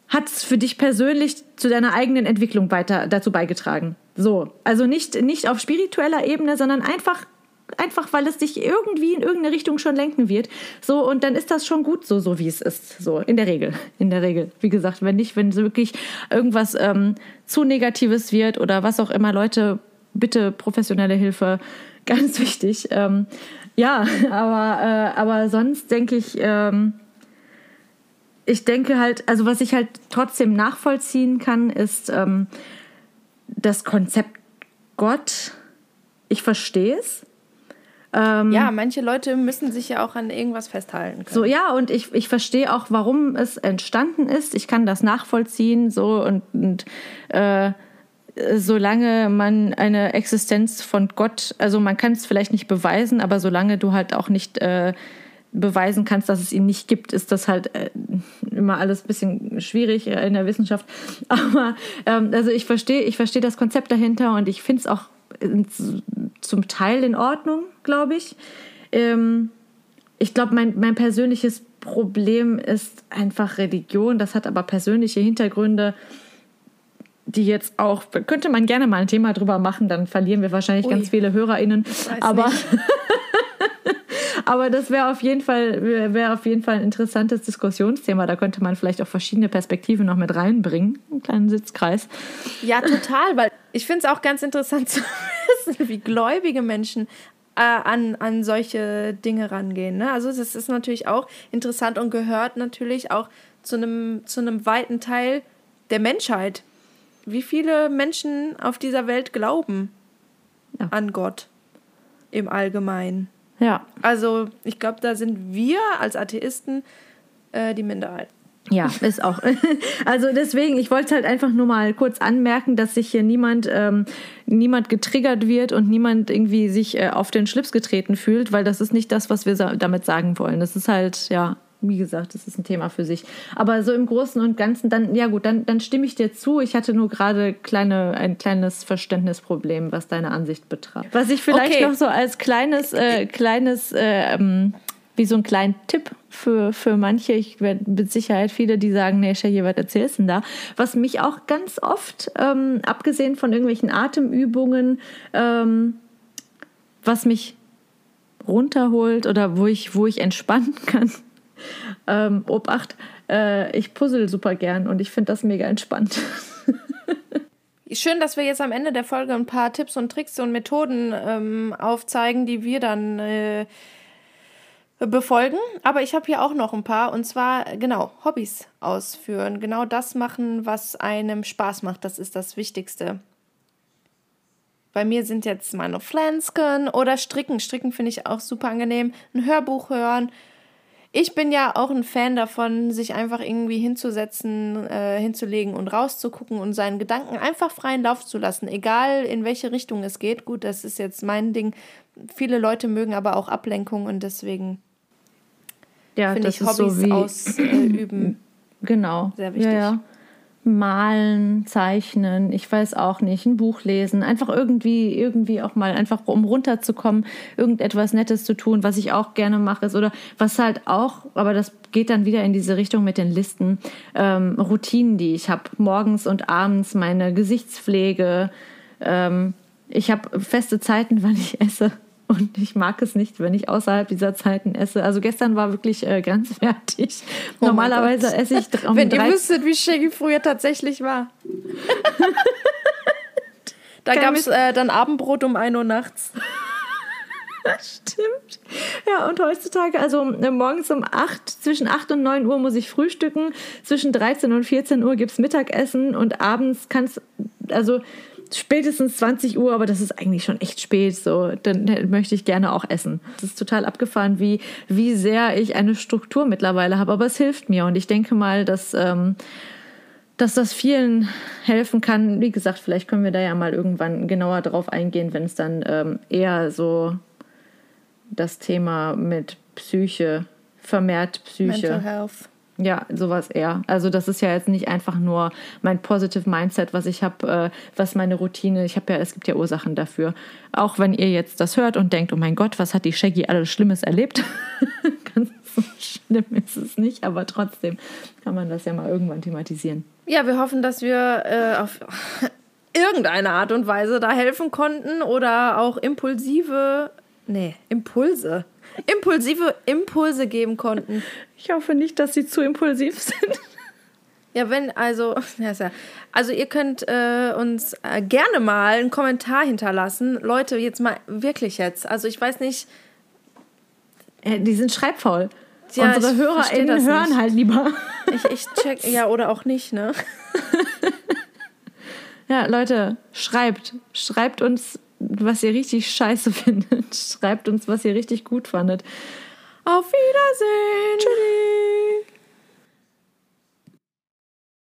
hat es für dich persönlich zu deiner eigenen Entwicklung weiter dazu beigetragen. So, also nicht, nicht auf spiritueller Ebene, sondern einfach einfach weil es dich irgendwie in irgendeine Richtung schon lenken wird. So, und dann ist das schon gut so, so wie es ist. So, in der Regel. In der Regel. Wie gesagt, wenn nicht, wenn es wirklich irgendwas ähm, zu Negatives wird oder was auch immer, Leute, bitte professionelle Hilfe. Ganz wichtig. Ähm, ja, aber, äh, aber sonst denke ich, ähm, ich denke halt, also was ich halt trotzdem nachvollziehen kann, ist ähm, das Konzept Gott. Ich verstehe es. Ähm, ja, manche Leute müssen sich ja auch an irgendwas festhalten. Können. So, ja, und ich, ich verstehe auch, warum es entstanden ist. Ich kann das nachvollziehen, so und, und äh, solange man eine Existenz von Gott, also man kann es vielleicht nicht beweisen, aber solange du halt auch nicht äh, beweisen kannst, dass es ihn nicht gibt, ist das halt äh, immer alles ein bisschen schwierig äh, in der Wissenschaft. Aber ähm, also ich verstehe, ich verstehe das Konzept dahinter und ich finde es auch zum Teil in Ordnung, glaube ich. Ähm, ich glaube, mein, mein persönliches Problem ist einfach Religion. Das hat aber persönliche Hintergründe, die jetzt auch, könnte man gerne mal ein Thema drüber machen, dann verlieren wir wahrscheinlich Ui. ganz viele HörerInnen. Aber, aber das wäre auf jeden Fall, wäre auf jeden Fall ein interessantes Diskussionsthema. Da könnte man vielleicht auch verschiedene Perspektiven noch mit reinbringen. Einen kleinen Sitzkreis. Ja, total, weil ich finde es auch ganz interessant zu wissen, wie gläubige Menschen äh, an, an solche Dinge rangehen. Ne? Also das ist natürlich auch interessant und gehört natürlich auch zu einem, zu einem weiten Teil der Menschheit. Wie viele Menschen auf dieser Welt glauben ja. an Gott im Allgemeinen? Ja. Also ich glaube, da sind wir als Atheisten äh, die Minderheit. Ja, ist auch. Also deswegen, ich wollte halt einfach nur mal kurz anmerken, dass sich hier niemand, ähm, niemand getriggert wird und niemand irgendwie sich äh, auf den Schlips getreten fühlt, weil das ist nicht das, was wir damit sagen wollen. Das ist halt, ja, wie gesagt, das ist ein Thema für sich. Aber so im Großen und Ganzen, dann, ja gut, dann, dann stimme ich dir zu. Ich hatte nur gerade kleine, ein kleines Verständnisproblem, was deine Ansicht betraf. Was ich vielleicht okay. noch so als kleines, äh, kleines, äh, ähm, wie so einen kleinen Tipp für, für manche, ich werde mit Sicherheit viele, die sagen, nee, Shaggy, was erzählst du denn da? Was mich auch ganz oft, ähm, abgesehen von irgendwelchen Atemübungen, ähm, was mich runterholt oder wo ich, wo ich entspannen kann, ähm, Obacht, äh, ich puzzle super gern und ich finde das mega entspannt. Schön, dass wir jetzt am Ende der Folge ein paar Tipps und Tricks und Methoden ähm, aufzeigen, die wir dann äh, befolgen. Aber ich habe hier auch noch ein paar und zwar genau Hobbys ausführen. Genau das machen, was einem Spaß macht. Das ist das Wichtigste. Bei mir sind jetzt meine Flansken oder Stricken. Stricken finde ich auch super angenehm. Ein Hörbuch hören. Ich bin ja auch ein Fan davon, sich einfach irgendwie hinzusetzen, äh, hinzulegen und rauszugucken und seinen Gedanken einfach freien Lauf zu lassen, egal in welche Richtung es geht. Gut, das ist jetzt mein Ding. Viele Leute mögen aber auch Ablenkung und deswegen ja, finde ich Hobbys so ausüben. Genau. Sehr wichtig. Ja, ja. Malen, zeichnen, ich weiß auch nicht, ein Buch lesen, einfach irgendwie, irgendwie auch mal einfach um runterzukommen, irgendetwas Nettes zu tun, was ich auch gerne mache, ist, oder was halt auch, aber das geht dann wieder in diese Richtung mit den Listen, ähm, Routinen, die ich habe, morgens und abends meine Gesichtspflege, ähm, ich habe feste Zeiten, wann ich esse. Und ich mag es nicht, wenn ich außerhalb dieser Zeiten esse. Also gestern war wirklich äh, grenzwertig. Oh Normalerweise esse ich um Wenn ihr wüsstet, wie Shaggy früher tatsächlich war. da gab es äh, dann Abendbrot um 1 Uhr nachts. Stimmt. Ja, und heutzutage, also äh, morgens um 8, zwischen 8 und 9 Uhr muss ich frühstücken, zwischen 13 und 14 Uhr gibt es Mittagessen und abends kannst, also spätestens 20 Uhr, aber das ist eigentlich schon echt spät, so, dann möchte ich gerne auch essen. Es ist total abgefahren, wie, wie sehr ich eine Struktur mittlerweile habe, aber es hilft mir und ich denke mal, dass, ähm, dass das vielen helfen kann. Wie gesagt, vielleicht können wir da ja mal irgendwann genauer drauf eingehen, wenn es dann ähm, eher so das Thema mit Psyche, vermehrt Psyche. Mental Health ja, sowas eher. Also das ist ja jetzt nicht einfach nur mein Positive Mindset, was ich habe, äh, was meine Routine. Ich habe ja, es gibt ja Ursachen dafür. Auch wenn ihr jetzt das hört und denkt, oh mein Gott, was hat die Shaggy alles Schlimmes erlebt? Ganz so schlimm ist es nicht, aber trotzdem kann man das ja mal irgendwann thematisieren. Ja, wir hoffen, dass wir äh, auf irgendeine Art und Weise da helfen konnten oder auch impulsive, nee, Impulse impulsive Impulse geben konnten. Ich hoffe nicht, dass sie zu impulsiv sind. Ja, wenn, also, also ihr könnt äh, uns äh, gerne mal einen Kommentar hinterlassen. Leute, jetzt mal wirklich jetzt. Also ich weiß nicht. Äh, die sind schreibfaul. Ja, Unsere HörerInnen hören nicht. halt lieber. Ich, ich check, ja, oder auch nicht, ne? ja, Leute, schreibt. Schreibt uns was ihr richtig scheiße findet. Schreibt uns, was ihr richtig gut fandet. Auf Wiedersehen. Tschüss.